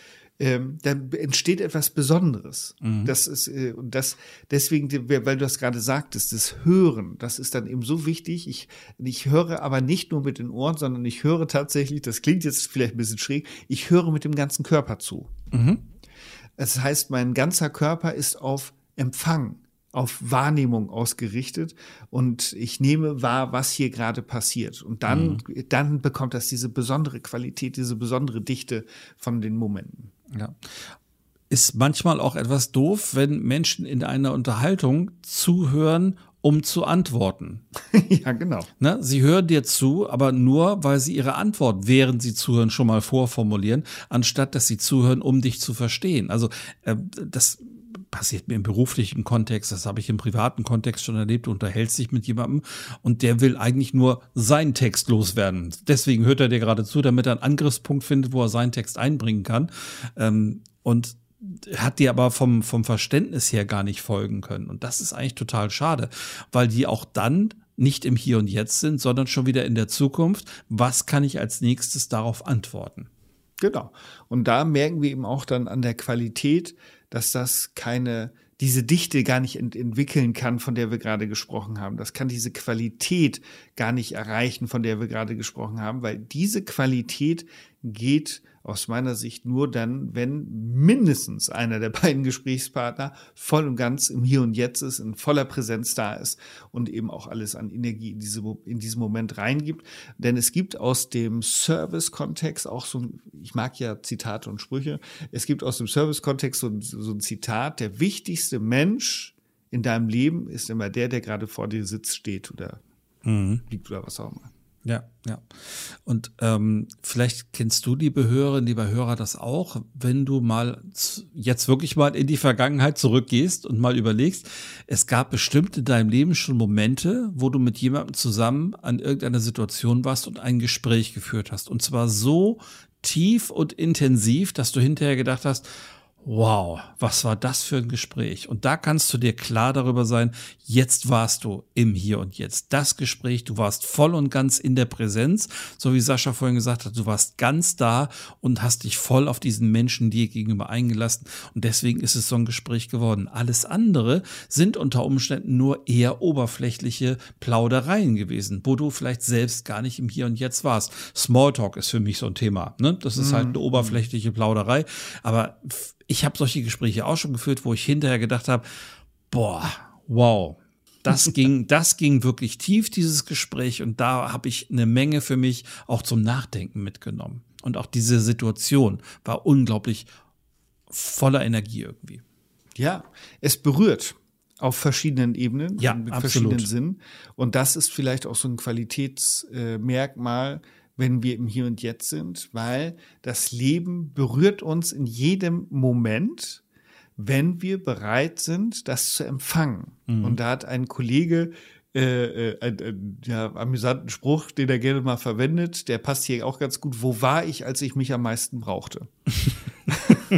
ähm, dann entsteht etwas Besonderes. Mhm. Das ist äh, und das deswegen, weil du das gerade sagtest, das Hören, das ist dann eben so wichtig. Ich ich höre aber nicht nur mit den Ohren, sondern ich höre tatsächlich. Das klingt jetzt vielleicht ein bisschen schräg. Ich höre mit dem ganzen Körper zu. Mhm. Das heißt, mein ganzer Körper ist auf Empfang auf Wahrnehmung ausgerichtet und ich nehme wahr, was hier gerade passiert. Und dann, mhm. dann bekommt das diese besondere Qualität, diese besondere Dichte von den Momenten. Ja. Ist manchmal auch etwas doof, wenn Menschen in einer Unterhaltung zuhören, um zu antworten. ja, genau. Ne? Sie hören dir zu, aber nur, weil sie ihre Antwort, während sie zuhören, schon mal vorformulieren, anstatt dass sie zuhören, um dich zu verstehen. Also äh, das passiert mir im beruflichen Kontext, das habe ich im privaten Kontext schon erlebt, du unterhältst dich mit jemandem und der will eigentlich nur seinen Text loswerden. Deswegen hört er dir gerade zu, damit er einen Angriffspunkt findet, wo er seinen Text einbringen kann. Ähm, und hat dir aber vom, vom Verständnis her gar nicht folgen können. Und das ist eigentlich total schade, weil die auch dann nicht im Hier und Jetzt sind, sondern schon wieder in der Zukunft. Was kann ich als nächstes darauf antworten? Genau. Und da merken wir eben auch dann an der Qualität dass das keine, diese Dichte gar nicht ent entwickeln kann, von der wir gerade gesprochen haben. Das kann diese Qualität gar nicht erreichen, von der wir gerade gesprochen haben, weil diese Qualität geht aus meiner Sicht nur dann, wenn mindestens einer der beiden Gesprächspartner voll und ganz im Hier und Jetzt ist, in voller Präsenz da ist und eben auch alles an Energie in, diese, in diesen Moment reingibt. Denn es gibt aus dem Service-Kontext auch so ein, ich mag ja Zitate und Sprüche, es gibt aus dem Service-Kontext so, so ein Zitat, der wichtigste Mensch in deinem Leben ist immer der, der gerade vor dir sitzt, steht oder mhm. liegt oder was auch immer. Ja, ja. Und ähm, vielleicht kennst du, liebe Hörerinnen, lieber Hörer, das auch, wenn du mal jetzt wirklich mal in die Vergangenheit zurückgehst und mal überlegst, es gab bestimmt in deinem Leben schon Momente, wo du mit jemandem zusammen an irgendeiner Situation warst und ein Gespräch geführt hast. Und zwar so tief und intensiv, dass du hinterher gedacht hast, Wow, was war das für ein Gespräch? Und da kannst du dir klar darüber sein, jetzt warst du im Hier und Jetzt. Das Gespräch, du warst voll und ganz in der Präsenz, so wie Sascha vorhin gesagt hat, du warst ganz da und hast dich voll auf diesen Menschen dir gegenüber eingelassen. Und deswegen ist es so ein Gespräch geworden. Alles andere sind unter Umständen nur eher oberflächliche Plaudereien gewesen, wo du vielleicht selbst gar nicht im Hier und Jetzt warst. Smalltalk ist für mich so ein Thema. Ne? Das ist halt eine mhm. oberflächliche Plauderei. Aber ich habe solche Gespräche auch schon geführt, wo ich hinterher gedacht habe, boah, wow, das ging, das ging wirklich tief, dieses Gespräch. Und da habe ich eine Menge für mich auch zum Nachdenken mitgenommen. Und auch diese Situation war unglaublich voller Energie irgendwie. Ja, es berührt auf verschiedenen Ebenen, ja, mit absolut. verschiedenen Sinnen. Und das ist vielleicht auch so ein Qualitätsmerkmal, äh, wenn wir im Hier und Jetzt sind, weil das Leben berührt uns in jedem Moment, wenn wir bereit sind, das zu empfangen. Mhm. Und da hat ein Kollege äh, äh, einen, ja, amüsanten Spruch, den er gerne mal verwendet. Der passt hier auch ganz gut. Wo war ich, als ich mich am meisten brauchte?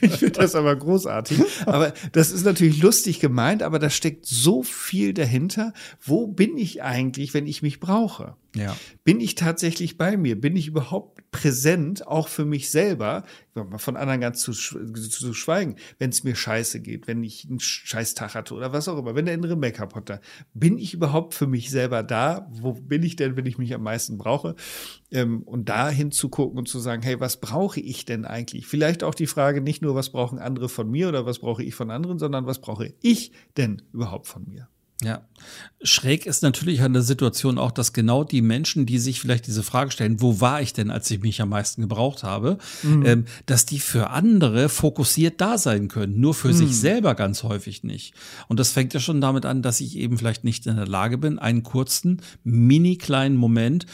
ich finde das aber großartig. Aber das ist natürlich lustig gemeint, aber da steckt so viel dahinter. Wo bin ich eigentlich, wenn ich mich brauche? Ja. Bin ich tatsächlich bei mir? Bin ich überhaupt präsent, auch für mich selber? Von anderen ganz zu, zu schweigen, wenn es mir scheiße geht, wenn ich einen scheiß Tag hatte oder was auch immer, wenn der innere Make-up hat, bin ich überhaupt für mich selber da? Wo bin ich denn, wenn ich mich am meisten brauche? Ähm, und da hinzugucken und zu sagen, hey, was brauche ich denn eigentlich? Vielleicht auch die Frage nicht nur, was brauchen andere von mir oder was brauche ich von anderen, sondern was brauche ich denn überhaupt von mir? Ja. Schräg ist natürlich an der Situation auch, dass genau die Menschen, die sich vielleicht diese Frage stellen, wo war ich denn, als ich mich am meisten gebraucht habe, mhm. ähm, dass die für andere fokussiert da sein können, nur für mhm. sich selber ganz häufig nicht. Und das fängt ja schon damit an, dass ich eben vielleicht nicht in der Lage bin, einen kurzen, mini kleinen Moment,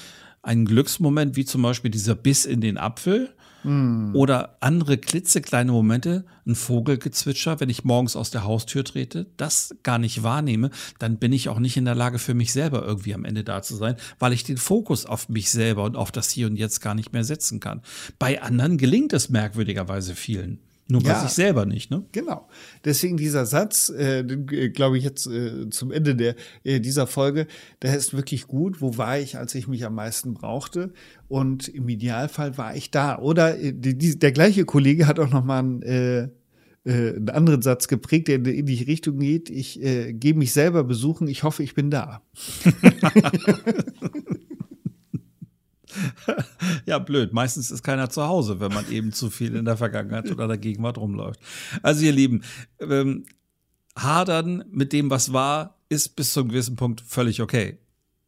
einen Glücksmoment, wie zum Beispiel dieser Biss in den Apfel, hm. Oder andere klitzekleine Momente, ein Vogelgezwitscher, wenn ich morgens aus der Haustür trete, das gar nicht wahrnehme, dann bin ich auch nicht in der Lage für mich selber irgendwie am Ende da zu sein, weil ich den Fokus auf mich selber und auf das Hier und Jetzt gar nicht mehr setzen kann. Bei anderen gelingt es merkwürdigerweise vielen. Nur ja, bei sich selber nicht, ne? Genau. Deswegen dieser Satz, äh, äh glaube ich jetzt äh, zum Ende der, äh, dieser Folge, der ist wirklich gut. Wo war ich, als ich mich am meisten brauchte? Und im Idealfall war ich da. Oder äh, die, der gleiche Kollege hat auch noch mal einen, äh, äh, einen anderen Satz geprägt, der in die Richtung geht. Ich äh, gehe mich selber besuchen. Ich hoffe, ich bin da. ja, blöd. Meistens ist keiner zu Hause, wenn man eben zu viel in der Vergangenheit oder der Gegenwart rumläuft. Also, ihr Lieben, ähm, hadern mit dem, was war, ist bis zu einem gewissen Punkt völlig okay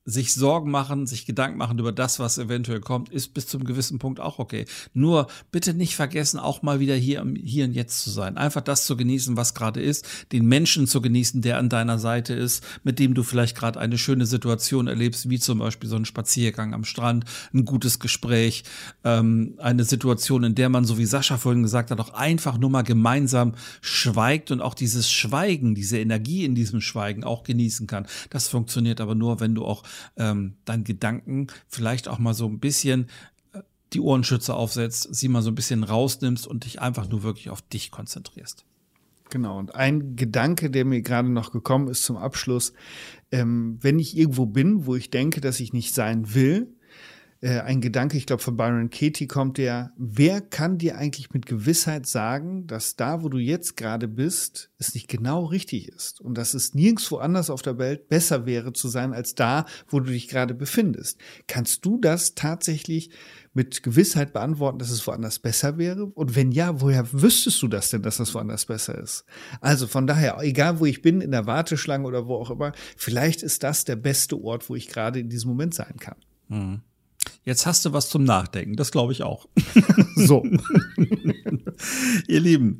sich Sorgen machen, sich Gedanken machen über das, was eventuell kommt, ist bis zum gewissen Punkt auch okay. Nur bitte nicht vergessen, auch mal wieder hier, hier und jetzt zu sein. Einfach das zu genießen, was gerade ist, den Menschen zu genießen, der an deiner Seite ist, mit dem du vielleicht gerade eine schöne Situation erlebst, wie zum Beispiel so ein Spaziergang am Strand, ein gutes Gespräch, ähm, eine Situation, in der man, so wie Sascha vorhin gesagt hat, auch einfach nur mal gemeinsam schweigt und auch dieses Schweigen, diese Energie in diesem Schweigen auch genießen kann. Das funktioniert aber nur, wenn du auch ähm, deinen Gedanken vielleicht auch mal so ein bisschen äh, die Ohrenschütze aufsetzt, sie mal so ein bisschen rausnimmst und dich einfach nur wirklich auf dich konzentrierst. Genau, und ein Gedanke, der mir gerade noch gekommen ist zum Abschluss, ähm, wenn ich irgendwo bin, wo ich denke, dass ich nicht sein will, äh, ein Gedanke, ich glaube von Byron Katie kommt der, wer kann dir eigentlich mit Gewissheit sagen, dass da, wo du jetzt gerade bist, es nicht genau richtig ist und dass es nirgendwo anders auf der Welt besser wäre zu sein als da, wo du dich gerade befindest. Kannst du das tatsächlich mit Gewissheit beantworten, dass es woanders besser wäre? Und wenn ja, woher wüsstest du das denn, dass das woanders besser ist? Also von daher, egal wo ich bin, in der Warteschlange oder wo auch immer, vielleicht ist das der beste Ort, wo ich gerade in diesem Moment sein kann. Mhm. Jetzt hast du was zum Nachdenken, das glaube ich auch. so. Ihr Lieben,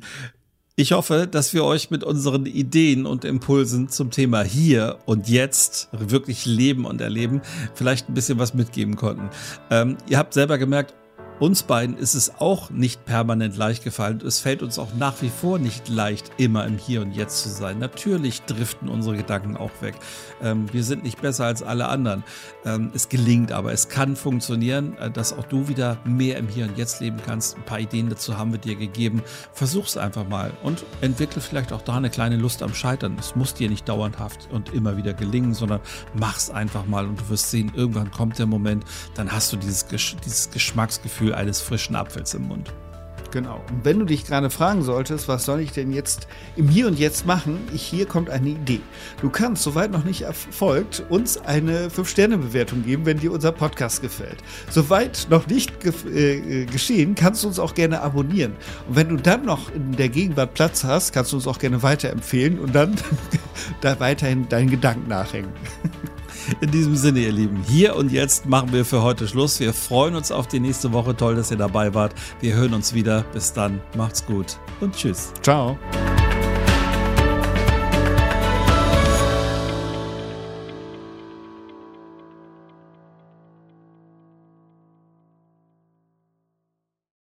ich hoffe, dass wir euch mit unseren Ideen und Impulsen zum Thema hier und jetzt wirklich leben und erleben vielleicht ein bisschen was mitgeben konnten. Ähm, ihr habt selber gemerkt, uns beiden ist es auch nicht permanent leicht gefallen. Es fällt uns auch nach wie vor nicht leicht, immer im Hier und Jetzt zu sein. Natürlich driften unsere Gedanken auch weg. Ähm, wir sind nicht besser als alle anderen. Ähm, es gelingt aber, es kann funktionieren, äh, dass auch du wieder mehr im Hier und Jetzt leben kannst. Ein paar Ideen dazu haben wir dir gegeben. Versuch's einfach mal und entwickle vielleicht auch da eine kleine Lust am Scheitern. Es muss dir nicht dauerhaft und immer wieder gelingen, sondern mach's einfach mal und du wirst sehen, irgendwann kommt der Moment, dann hast du dieses, dieses Geschmacksgefühl Gefühl eines frischen Apfels im Mund. Genau. Und wenn du dich gerade fragen solltest, was soll ich denn jetzt im Hier und Jetzt machen? hier kommt eine Idee. Du kannst, soweit noch nicht erfolgt, uns eine 5-Sterne-Bewertung geben, wenn dir unser Podcast gefällt. Soweit noch nicht ge äh, geschehen, kannst du uns auch gerne abonnieren. Und wenn du dann noch in der Gegenwart Platz hast, kannst du uns auch gerne weiterempfehlen und dann da weiterhin deinen Gedanken nachhängen. In diesem Sinne, ihr Lieben, hier und jetzt machen wir für heute Schluss. Wir freuen uns auf die nächste Woche. Toll, dass ihr dabei wart. Wir hören uns wieder. Bis dann. Macht's gut und tschüss. Ciao.